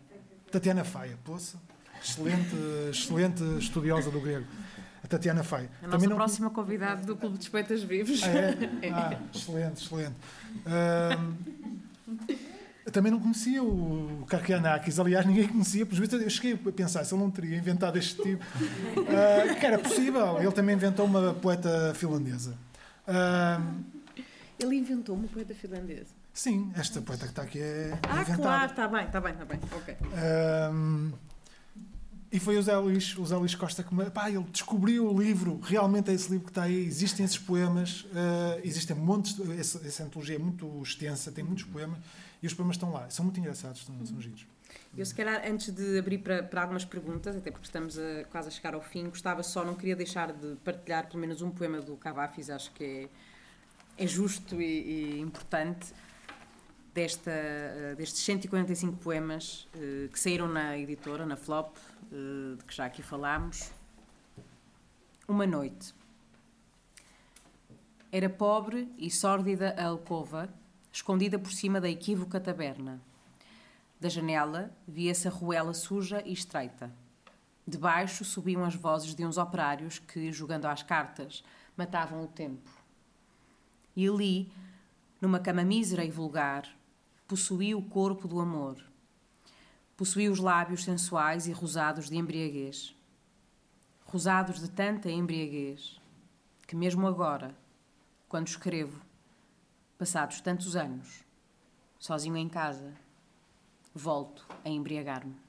Tatiana Faia, poça. Excelente, excelente estudiosa do grego. A Tatiana Faia. A nossa próxima convidada do Clube dos Poetas Vivos. Ah, é? Ah, excelente, excelente. Eu também não conhecia o Karkianakis, aliás, ninguém conhecia, por vezes eu cheguei a pensar se ele não teria inventado este tipo, ah, que era possível. Ele também inventou uma poeta finlandesa. Ahm, Ele inventou uma poeta finlandesa. Sim, esta poeta que está aqui é Ah, inventada. claro, está bem, está bem, está bem. Ok. Ahm, e foi o Zé Luís, o Zé Luís Costa que me, pá, ele descobriu o livro, realmente é esse livro que está aí, existem esses poemas, ah, existem montes, essa, essa antologia é muito extensa, tem muitos poemas, e os poemas estão lá, são muito engraçados, são, são giros. Eu, se calhar, antes de abrir para, para algumas perguntas, até porque estamos a- quase a chegar ao fim, gostava só, não queria deixar de partilhar pelo menos um poema do Cavafis, acho que é é justo e, e importante desta, destes 145 poemas que saíram na editora, na Flop, de que já aqui falámos. Uma noite. Era pobre e sórdida a alcova, escondida por cima da equívoca taberna. Da janela via-se a ruela suja e estreita. Debaixo subiam as vozes de uns operários que, jogando às cartas, matavam o tempo. E ali, numa cama mísera e vulgar, possuía o corpo do amor. Possuía os lábios sensuais e rosados de embriaguez. Rosados de tanta embriaguez, que mesmo agora, quando escrevo, passados tantos anos, sozinho em casa, volto a embriagar-me.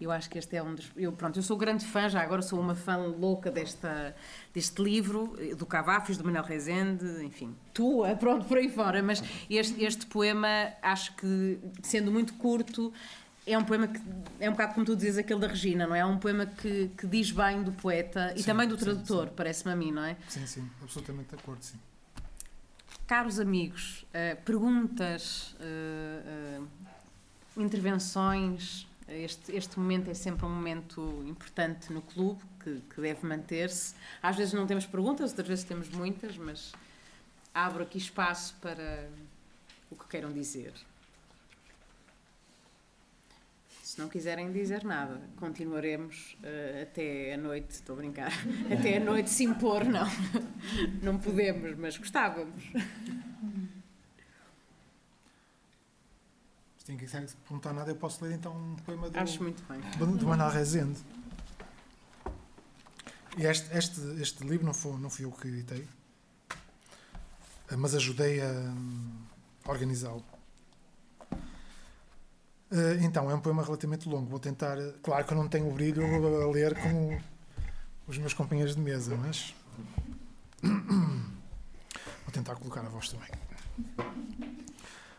Eu acho que este é um dos. Eu, pronto, eu sou grande fã, já agora sou uma fã louca desta, deste livro, do Cavafos, do Manuel Rezende, enfim, tua, pronto, por aí fora. Mas este, este poema, acho que, sendo muito curto, é um poema que é um bocado como tu dizes aquele da Regina, não é? É um poema que, que diz bem do poeta e também do tradutor, parece-me a mim, não é? Sim, sim, absolutamente de acordo, sim. Caros amigos, uh, perguntas, uh, uh, intervenções, este, este momento é sempre um momento importante no clube que, que deve manter-se. Às vezes não temos perguntas, outras vezes temos muitas, mas abro aqui espaço para o que queiram dizer. Se não quiserem dizer nada, continuaremos uh, até a noite. Estou a brincar. Até a noite se impor, não. Não podemos, mas gostávamos. Se ninguém quiser perguntar nada, eu posso ler então um poema do, Acho muito bem. do Manuel Rezende. E este, este, este livro não, foi, não fui eu que editei, mas ajudei a, a organizá-lo. Uh, então, é um poema relativamente longo. Vou tentar. Claro que eu não tenho o brilho a ler como os meus companheiros de mesa, mas. Vou tentar colocar a voz também.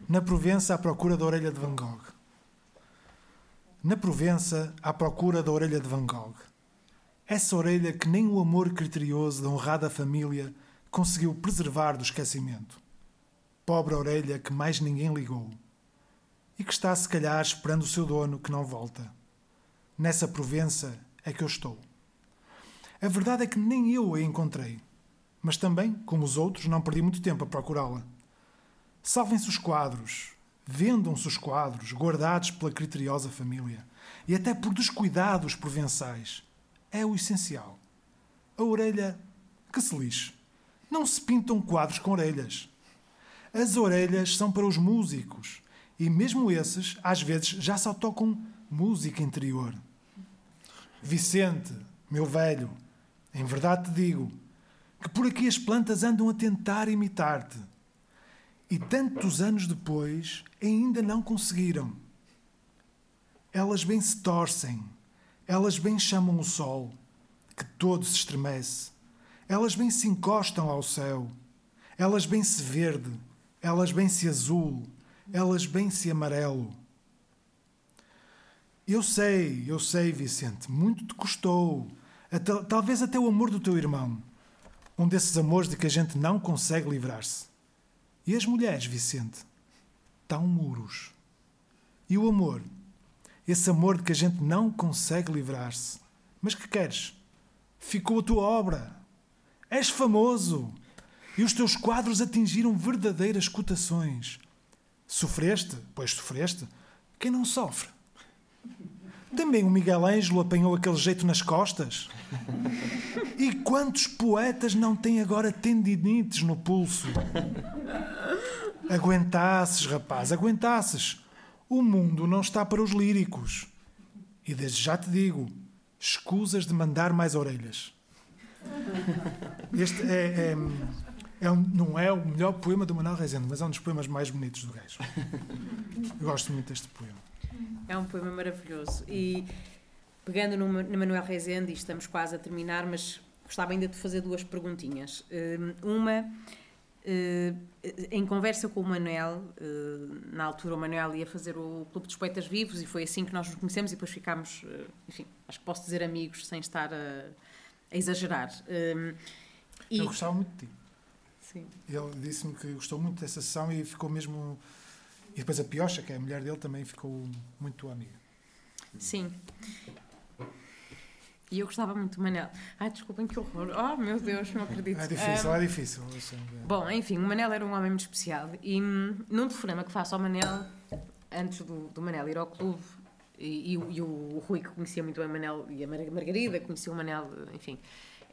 Na Provença, à procura da orelha de Van Gogh. Na Provença, à procura da orelha de Van Gogh. Essa orelha que nem o amor criterioso da honrada família conseguiu preservar do esquecimento. Pobre orelha que mais ninguém ligou e que está, se calhar, esperando o seu dono que não volta. Nessa Provença é que eu estou. A verdade é que nem eu a encontrei, mas também, como os outros, não perdi muito tempo a procurá-la. Salvem-se os quadros, vendam-se os quadros, guardados pela criteriosa família, e até por descuidados provençais. É o essencial. A orelha que se lixe. Não se pintam quadros com orelhas. As orelhas são para os músicos, e mesmo esses, às vezes, já só tocam música interior. Vicente, meu velho, em verdade te digo que por aqui as plantas andam a tentar imitar-te. E tantos anos depois ainda não conseguiram. Elas bem se torcem, elas bem chamam o sol, que todo se estremece. Elas bem se encostam ao céu, elas bem se verde, elas bem se azul, elas bem-se amarelo. Eu sei, eu sei, Vicente, muito te custou. Até, talvez até o amor do teu irmão. Um desses amores de que a gente não consegue livrar-se. E as mulheres, Vicente? Tão muros. E o amor? Esse amor de que a gente não consegue livrar-se. Mas que queres? Ficou a tua obra. És famoso. E os teus quadros atingiram verdadeiras cotações. Sofreste? Pois sofreste. Quem não sofre? Também o Miguel Ângelo apanhou aquele jeito nas costas. E quantos poetas não têm agora tendinites no pulso? Aguentasses, rapaz, aguentasses. O mundo não está para os líricos. E desde já te digo, escusas de mandar mais orelhas. Este é, é é um, não é o melhor poema do Manuel Rezende, mas é um dos poemas mais bonitos do gajo. Eu gosto muito deste poema. É um poema maravilhoso. E pegando no, no Manuel Rezende, e estamos quase a terminar, mas gostava ainda de fazer duas perguntinhas. Hum, uma, hum, em conversa com o Manuel, hum, na altura o Manuel ia fazer o Clube dos Poetas Vivos e foi assim que nós nos conhecemos e depois ficámos, enfim, acho que posso dizer amigos sem estar a, a exagerar. Eu gostava muito de ti. Sim. Ele disse-me que gostou muito dessa sessão e ficou mesmo. E depois a Piocha, que é a mulher dele, também ficou muito amiga. Sim. E eu gostava muito do Manel. Ai, desculpem que horror. Oh, meu Deus, não acredito. É difícil, Ah, é difícil. Bom, enfim, o Manel era um homem muito especial. E hum, num telefonema que faço ao Manel, antes do, do Manel ir ao clube, e, e o- e o Rui, que conhecia muito bem o Manel, e a Mar- Margarida, conhecia o Manel, enfim,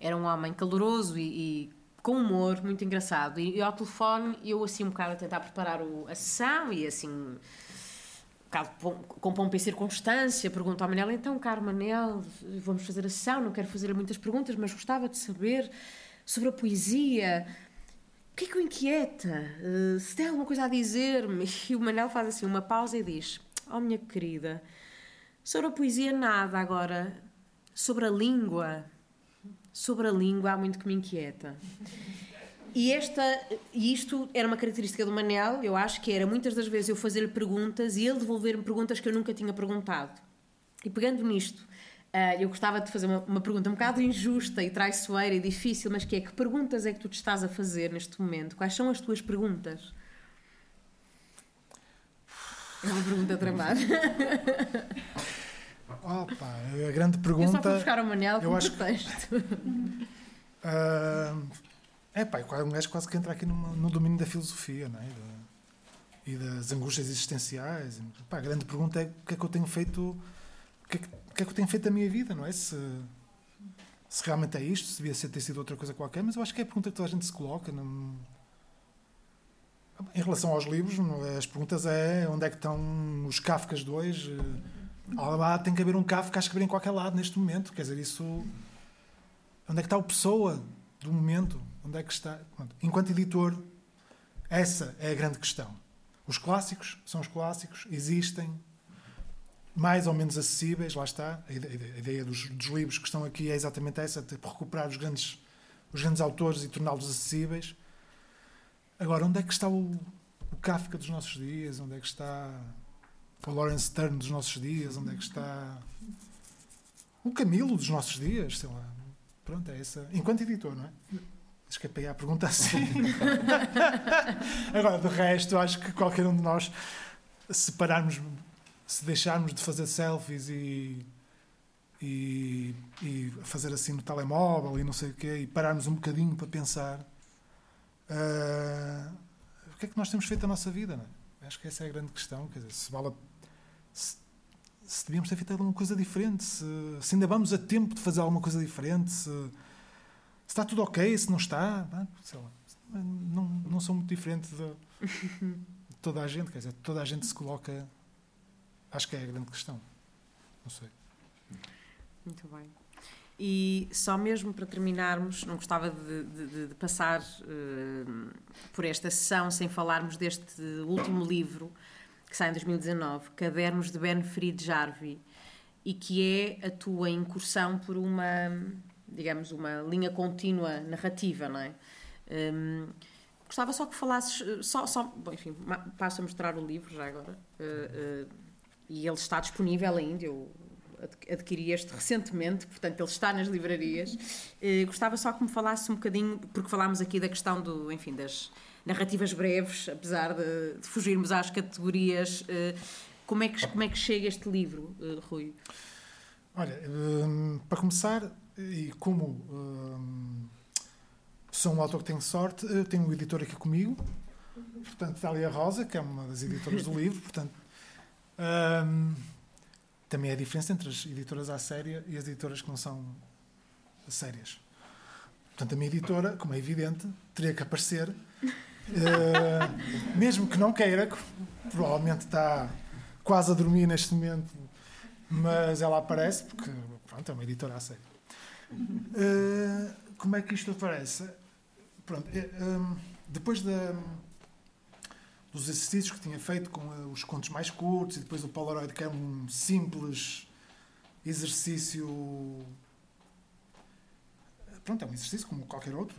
era um homem caloroso e, e com humor, muito engraçado. E, e ao telefone, eu assim um bocado a tentar preparar o- a sessão e assim. um bocado com pompa e circunstância, pergunto ao Manel, então, caro Manel, vamos fazer a sessão, não quero fazer muitas perguntas, mas gostava de saber sobre a poesia. O que é que o inquieta? Eh, se tem alguma coisa a dizer-me? E o Manel faz assim uma pausa e diz: Oh, minha querida, sobre a poesia, nada agora. Sobre a língua, sobre a língua há muito que me inquieta. E, esta, e isto era uma característica do Manel, eu acho que era muitas das vezes eu fazer-lhe perguntas e ele devolver-me perguntas que eu nunca tinha perguntado. E pegando nisto, ah, eu gostava de fazer uma, uma pergunta um bocado injusta e traiçoeira e difícil, mas que é: que perguntas é que tu te estás a fazer neste momento? Quais são as tuas perguntas? É uma pergunta tramada. Opa, é a grande pergunta. Eu só fui buscar o Manel eu acho texto. uh, é pá, é um gajo quase que entra aqui numa, no domínio da filosofia, não é? e das angústias existenciais. Pá, a grande pergunta é o que é que eu tenho feito, o que, é que, que, é que eu tenho feito da minha vida, não é? Se, se realmente é isto, se devia ser, ter sido outra coisa qualquer, mas eu acho que é a pergunta que toda a gente se coloca. Não... Em relação aos livros, é? as perguntas é onde é que estão os Kafkas dois tem que haver um Kafka que acho que abrir em qualquer lado neste momento. Quer dizer, isso. Onde é que está o pessoa do momento? Onde é que está. Pronto. Enquanto editor, essa é a grande questão. Os clássicos são os clássicos, existem, mais ou menos acessíveis, lá está. A ideia, a ideia dos, dos, livros que estão aqui é exatamente essa, de recuperar os grandes, os grandes autores e torná-los acessíveis. Agora, onde é que está o, o Kafka dos nossos dias? Onde é que está o Lawrence Stern dos nossos dias? Onde é que está o Camilo dos nossos dias? Sei lá. Pronto, é essa. Enquanto editor, não é? Escapei à pergunta assim. Agora, de resto, acho que qualquer um de nós, se pararmos, se deixarmos de fazer selfies e, e, e fazer assim no telemóvel e não sei o quê, e pararmos um bocadinho para pensar ah, o que é que nós temos feito da nossa vida, não é? Acho que essa é a grande questão. Quer dizer, se vale a- se, se devíamos ter feito alguma coisa diferente, se, se ainda vamos a tempo de fazer alguma coisa diferente, se, se está tudo ok, se não está, pá, sei lá. Não, não sou muito diferente de, de toda a gente, quer dizer, toda a gente se coloca. Acho que é a grande questão. Não sei. Muito bem. E só mesmo para terminarmos, não gostava de, de- de passar eh, por esta sessão sem falarmos deste último livro que sai em 2019, Cadernos de Benfried Jarvi, e que é a tua incursão por uma, digamos, uma linha contínua narrativa, não é? Hum, gostava só que falasses, eh, só, só bom, enfim, passo a mostrar o livro já agora, eh, eh, e ele está disponível ainda, eu ad- adquiri este recentemente, portanto ele está nas livrarias. Eh, gostava só que me falasse um bocadinho, porque falámos aqui da questão do, enfim, das narrativas breves, apesar de, de fugirmos às categorias. eh, como é que como é que chega este livro, eh, Rui? Olha, hum, para começar, e como hum, sou um autor que tem sorte, eu tenho um editor aqui comigo, portanto, Dália Rosa, que é uma das editoras do livro, portanto, hum, também é a diferença entre as editoras à séria e as editoras que não são sérias. Portanto, a minha editora, como é evidente, teria que aparecer, eh, mesmo que não queira, que provavelmente está quase a dormir neste momento mas ela aparece porque pronto, é uma editora a sério. Uh, como é que isto aparece? Pronto, eh, um, depois da, dos exercícios que tinha feito com uh, os contos mais curtos e depois o Polaroid, que é um simples exercício. Pronto, é um exercício como qualquer outro,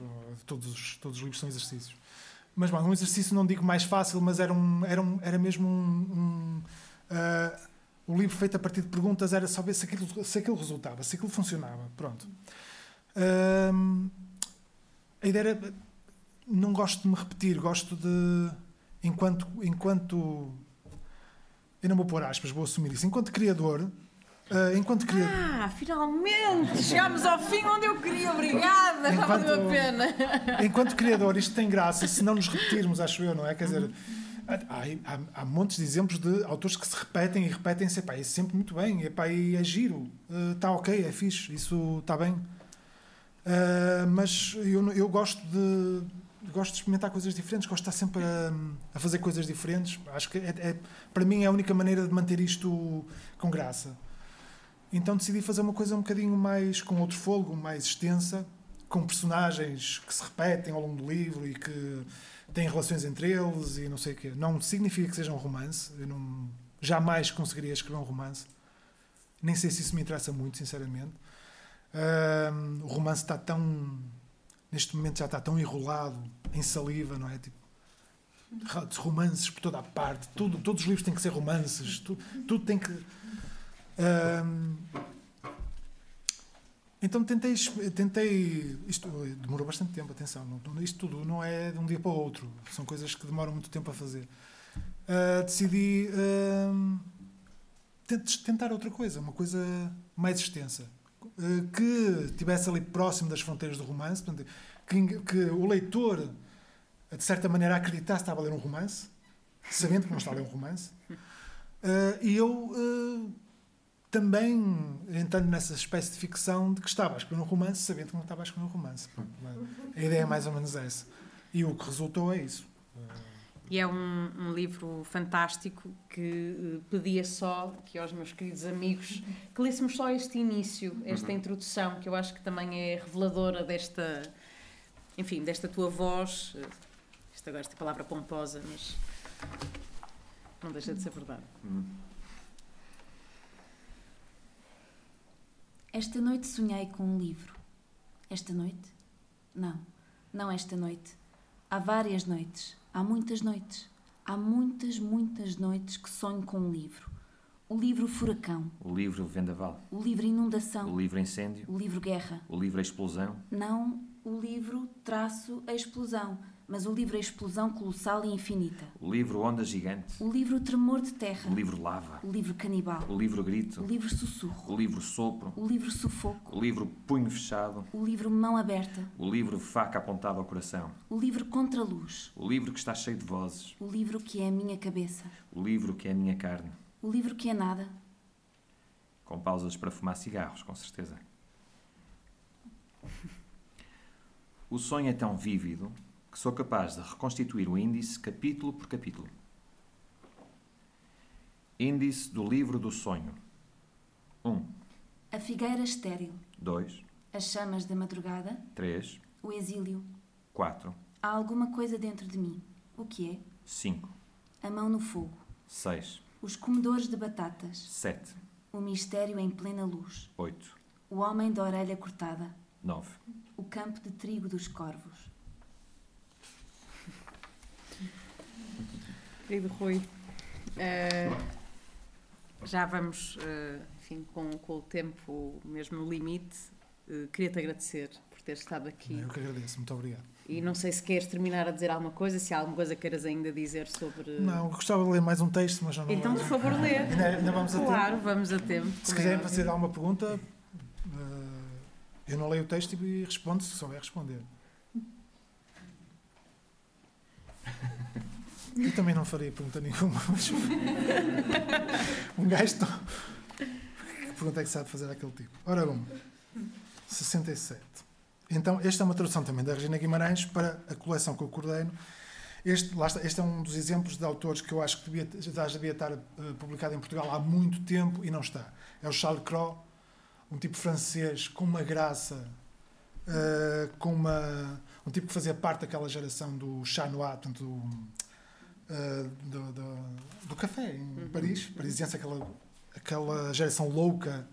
todos, os- todos os livros são exercícios. Mas, bom, um exercício não digo mais fácil, mas era, um, era, um, era mesmo um. um uh, o livro feito a partir de perguntas era saber se aquilo, se aquilo resultava, se aquilo funcionava. Pronto. Hum, a ideia era não gosto de me repetir, gosto de. Enquanto. enquanto eu não vou pôr aspas, vou assumir isso. Enquanto criador. Uh, enquanto criador. Ah, finalmente! Chegámos ao fim onde eu queria, obrigada! Já valeu a pena! Enquanto criador, isto tem graça se não nos repetirmos, acho eu, não é? Quer dizer, há, há, há montes de exemplos de autores que se repetem e repetem-se, pá, é sempre muito bem, epá, e é giro, está uh, ok, é fixe, isso está bem. Uh, mas eu, eu gosto de gosto de experimentar coisas diferentes, gosto de estar sempre a, a fazer coisas diferentes. Acho que é, é, para mim é a única maneira de manter isto com graça. Então decidi fazer uma coisa um bocadinho mais com outro fogo, mais extensa, com personagens que se repetem ao longo do livro e que têm relações entre eles e não sei o quê. Não significa que seja um romance. Eu não, jamais conseguiria escrever um romance. Nem sei se isso me interessa muito, sinceramente. O romance está tão neste momento já está tão enrolado em saliva, não é? Tipo, romances por toda a parte, tudo, todos os livros têm que ser romances, tudo, tudo tem que. Então tentei, tentei. Isto demorou bastante tempo, atenção. Não, isto tudo não é de um dia para o outro, são coisas que demoram muito tempo a fazer. Uh, decidi uh, tentar outra coisa, uma coisa mais extensa. Eh, que estivesse ali próximo das fronteiras do romance, portanto, que, que, o leitor, de certa maneira, acreditasse que estava a ler um romance, sabendo que não estava a ler um romance. Uh, e eu uh, também entrando nessa espécie de ficção de que estava a escrever um romance, sabendo que não estava a escrever um romance. A ideia é mais ou menos essa. E o que resultou é isso. E é um, um, livro fantástico que uh, pedia só que aos meus queridos amigos que lêssemos só este início, esta uhum. introdução, que eu acho que também é reveladora desta, enfim, desta tua voz. Uh, esta agora esta palavra pomposa, mas não deixa de ser verdade. Uhum. Esta noite sonhei com um livro. Esta noite? Não, não esta noite. Há várias noites Há muitas noites, há muitas, muitas noites que sonho com um livro. O livro Furacão. O livro Vendaval. O livro Inundação. O livro Incêndio. O livro Guerra. O livro Explosão. Não o livro Traço a Explosão mas o livro A Explosão Colossal e Infinita. O livro Onda Gigante. O livro Tremor de Terra. O livro Lava. O livro Canibal. O livro Grito. O livro Sussurro. O livro Sopro. O livro Sufoco. O livro Punho Fechado. O livro Mão Aberta. O livro Faca Apontada ao Coração. O livro Contra Luz. O livro que está cheio de vozes. O livro que é a minha cabeça. O livro que é a minha carne. O livro que é nada. Com pausas para fumar cigarros, com certeza. O sonho é tão vívido que sou capaz de reconstituir o índice capítulo por capítulo. Índice do livro do sonho. 1. Um. A figueira estéril. 2. As chamas da madrugada. 3. O exílio. 4. Há alguma coisa dentro de mim. O que é? 5. A mão no fogo. 6. Os comedores de batatas. 7. O mistério em plena luz. 8. O homem da orelha cortada. 9. O campo de trigo dos corvos. Querido Rui, uh, já vamos, uh, enfim, com, com o tempo mesmo no limite. Uh, Queria-te agradecer por ter estado aqui. Eu que agradeço, muito obrigado. E não sei se queres terminar a dizer alguma coisa, se há alguma coisa queiras ainda dizer sobre. Não, gostava de ler mais um texto, mas já não. Então, por favor, lê. Ainda, ainda vamos a tempo. Claro, vamos a tempo. Se quiserem fazer alguma pergunta, eu não leio o texto e respondo se souber responder. Eu também não faria pergunta nenhuma, mas um gajo tão... Que pergunta é que sabe fazer aquele tipo? Ora, bom, 67. Então, esta é uma tradução também da Regina Guimarães para a coleção que eu coordeno. Este, está, este é um dos exemplos de autores que eu acho que devia, já devia estar uh, publicado em Portugal há muito tempo e não está. É o Charles Cros, um tipo francês com uma graça, uh, com uma, um tipo que fazia parte daquela geração do Chat Noir, portanto, do, uh, do, do, do, café em uhum. Paris, parisiense, aquela, aquela geração louca,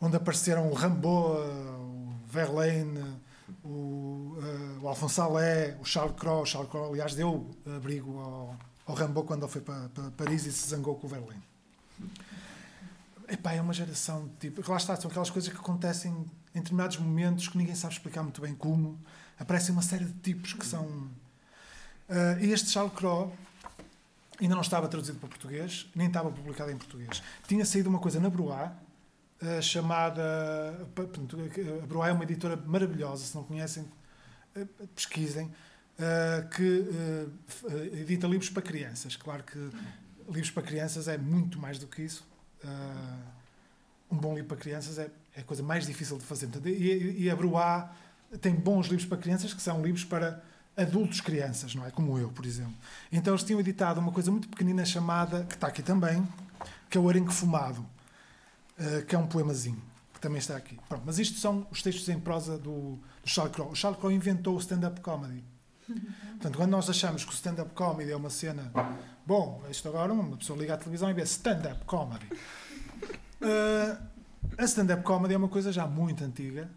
onde apareceram o Rambo, o Verlaine, o, uh, o Alphonse Allais, o Charles Cros. O Charles Cros, aliás, deu abrigo ao, ao Rambo quando ele foi para, para Paris e se zangou com o Verlaine. Epá, é uma geração tipo. Lá está, são aquelas coisas que acontecem em determinados momentos que ninguém sabe explicar muito bem como, aparecem uma série de tipos que são. Uh, este Charles Croix ainda não estava traduzido para português, nem estava publicado em português. Tinha saído uma coisa na Bruá, uh, chamada. A Bruá é uma editora maravilhosa, se não conhecem, uh, pesquisem, que edita livros para crianças. Claro que livros para crianças é muito mais do que isso. um bom livro para crianças é, é a coisa mais difícil de fazer. E, e a Bruá tem bons livros para crianças que são livros para adultos crianças, não é? Como eu, por exemplo. Então eles tinham editado uma coisa muito pequenina chamada, que está aqui também, que é o Arenque Fumado, uh, que é um poemazinho, que também está aqui. Pronto, mas isto são os textos em prosa do, do Charles Crow. O Charles Crow inventou o stand-up comedy. Portanto, quando nós achamos que o stand-up comedy é uma cena... Bom, isto agora, uma pessoa liga à televisão e vê stand-up comedy. Uh, a stand-up comedy é uma coisa já muito antiga,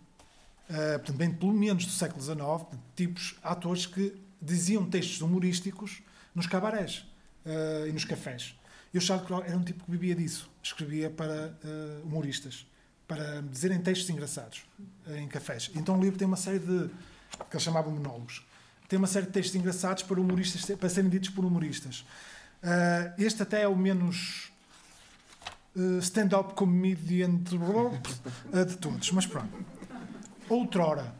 uh, portanto, bem pelo menos do século XIX, tipos, atores que diziam textos humorísticos nos cabarés uh, e nos cafés. E o Charles era um tipo que vivia disso, escrevia para uh, humoristas, para dizerem textos engraçados em cafés. Então o livro tem uma série de, que ele chamava monólogos, tem uma série de textos engraçados para humoristas, para serem ditos por humoristas. este até é o menos stand-up comedian de todos, mas pronto. Outrora,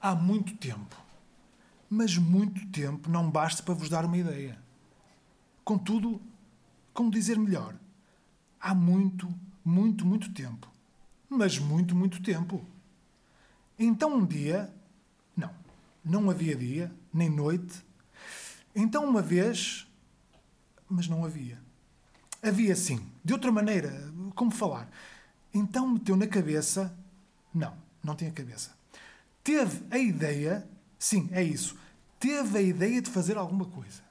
há muito tempo, mas muito tempo não basta para vos dar uma ideia. Contudo, como dizer melhor, há muito, muito, muito tempo, mas muito, muito tempo. Então um dia, não, não havia dia, nem noite. Então uma vez, mas não havia. Havia sim, de outra maneira, como falar. Então meteu na cabeça não, não tinha cabeça. Teve a ideia, sim, é isso. Teve a ideia de fazer alguma coisa.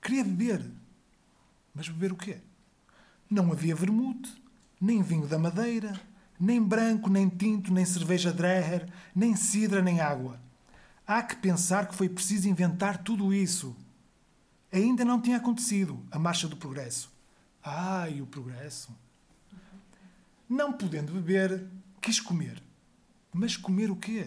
Queria beber. Mas beber o quê? Não havia vermute, nem vinho da Madeira, nem branco, nem tinto, nem cerveja Dreher, nem cidra, nem água. Há que pensar que foi preciso inventar tudo isso. Ainda não tinha acontecido a marcha do progresso. Ai, o progresso! Não podendo beber, Quis comer. Mas comer o quê?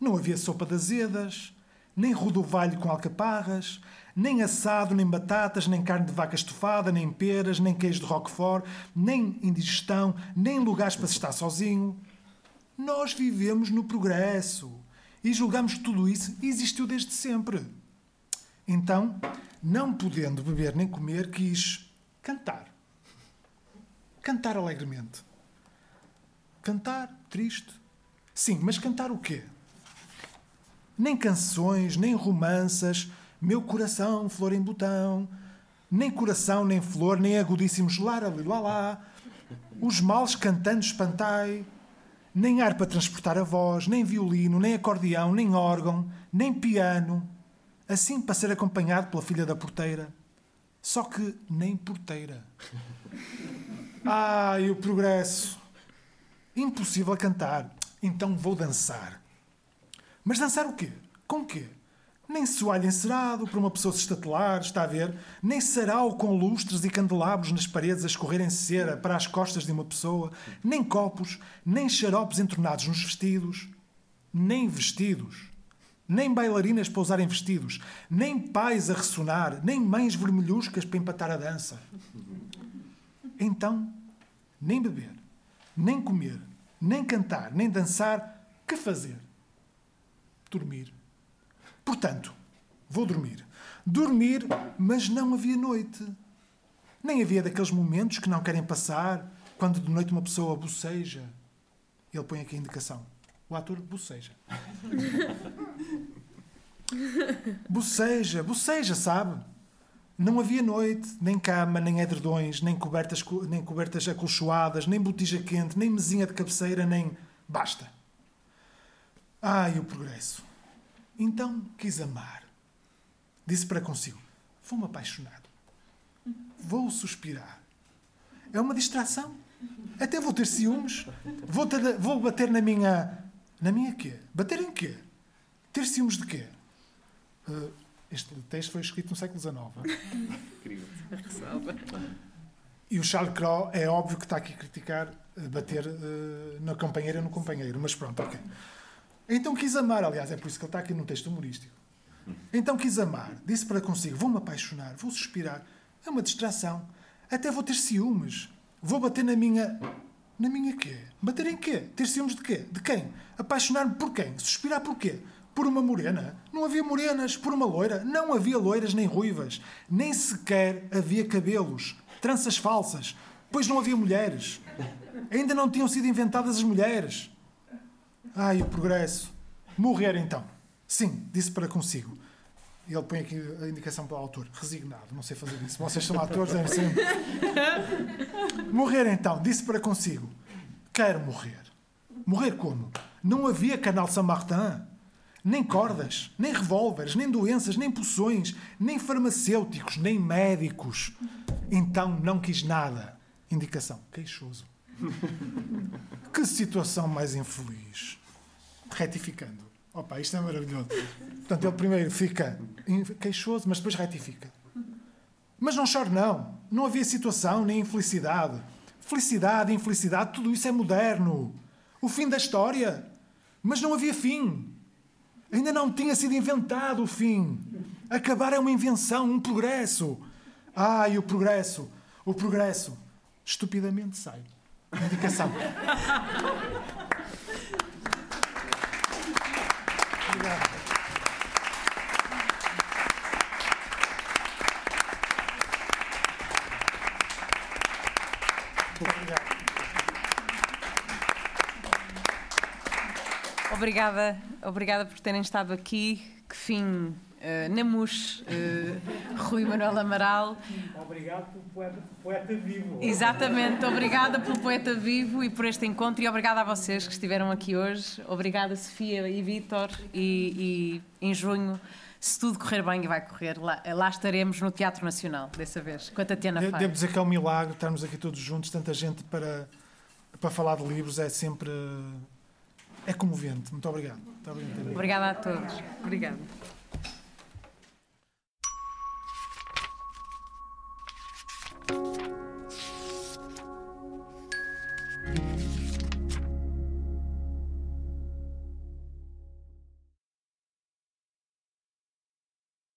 Não havia sopa de azedas, nem rodovalho com alcaparras, nem assado, nem batatas, nem carne de vaca estufada, nem peras, nem queijo de roquefort, nem indigestão, nem lugares para se estar sozinho. Nós vivemos no progresso e julgamos que tudo isso existiu desde sempre. Então, não podendo beber nem comer, quis cantar. Cantar alegremente. Cantar, triste. Sim, mas cantar o quê? Nem canções, nem romanças, meu coração, flor em botão, nem coração, nem flor, nem agudíssimos lá, os males cantando espantai, nem ar para transportar a voz, nem violino, nem acordeão, nem órgão, nem piano, assim para ser acompanhado pela filha da porteira. Só que nem porteira. Ai, o progresso! Impossível cantar. Então vou dançar. Mas dançar o quê? Com quê? Nem soalho encerado para uma pessoa se estatelar, está a ver? Nem sarau com lustres e candelabros nas paredes a escorrerem cera para as costas de uma pessoa, nem copos, nem xaropes entornados nos vestidos, nem vestidos, nem bailarinas para usarem vestidos, nem pais a ressonar, nem mães vermelhuscas para empatar a dança. Então, nem beber, nem comer, nem cantar, nem dançar, que fazer? Dormir. Portanto, vou dormir. Dormir, mas não havia noite. Nem havia daqueles momentos que não querem passar, quando de noite uma pessoa boceja. Ele põe aqui a indicação. O ator boceja. boceja, boceja, sabe? Não havia noite, nem cama, nem edredões, nem cobertas, nem cobertas acolchoadas, nem botija quente, nem mesinha de cabeceira, nem. Basta. Ai, o progresso. Então quis amar. Disse para consigo: Vou-me apaixonado. Vou suspirar. É uma distração. Até vou ter ciúmes. Vou, ter, vou bater na minha. Na minha quê? Bater em quê? Ter ciúmes de quê? Uh, este texto foi escrito no século XIX. Incrível. E o Charles Croix é óbvio que está aqui a criticar bater uh, na companheira no companheiro, mas pronto, ok. Então quis amar, aliás, é por isso que ele está aqui num texto humorístico. Então quis amar, disse para consigo: vou-me apaixonar, vou suspirar. É uma distração. Até vou ter ciúmes. Vou bater na minha. Na minha quê? Bater em quê? Ter ciúmes de quê? De quem? Apaixonar-me por quem? Suspirar por quê? Por uma morena? Não havia morenas. Por uma loira? Não havia loiras nem ruivas. Nem sequer havia cabelos. Tranças falsas. Pois não havia mulheres. Ainda não tinham sido inventadas as mulheres. Ai, o progresso. Morrer então. Sim, disse para consigo. Ele põe aqui a indicação para o autor. Resignado, não sei fazer isso. Vocês são atores, devem ser. Morrer então, disse para consigo. Quero morrer. Morrer como? Não havia canal Saint-Martin. Nem cordas, nem revólveres, nem doenças, nem poções, nem farmacêuticos, nem médicos. Então não quis nada. Indicação. Queixoso. Que situação mais infeliz. Retificando. Opa, isto é maravilhoso. Portanto, ele primeiro fica queixoso, mas depois retifica. Mas não chore, não. Não havia situação nem infelicidade. Felicidade, infelicidade, tudo isso é moderno. O fim da história. Mas não havia fim. Ainda não tinha sido inventado o fim. Acabar é uma invenção, um progresso. Ai, o progresso. O progresso. Estupidamente sai. Indicação. Obrigado. Obrigada, obrigada por terem estado aqui. Que fim, uh, Namus, uh, Rui Manuel Amaral. Obrigado pelo poeta, poeta, vivo. Exatamente, obrigada pelo poeta vivo e por este encontro e obrigada a vocês que estiveram aqui hoje. Obrigada, Sofia e Vítor. E, e em junho se tudo correr bem e vai correr, lá, lá, estaremos no Teatro Nacional, dessa vez, com a Tatiana de, Devo dizer que é um milagre estarmos aqui todos juntos, tanta gente para, para falar de livros, é sempre é comovente. Muito obrigado. Muito obrigado. Obrigada a todos. Obrigada. Obrigado.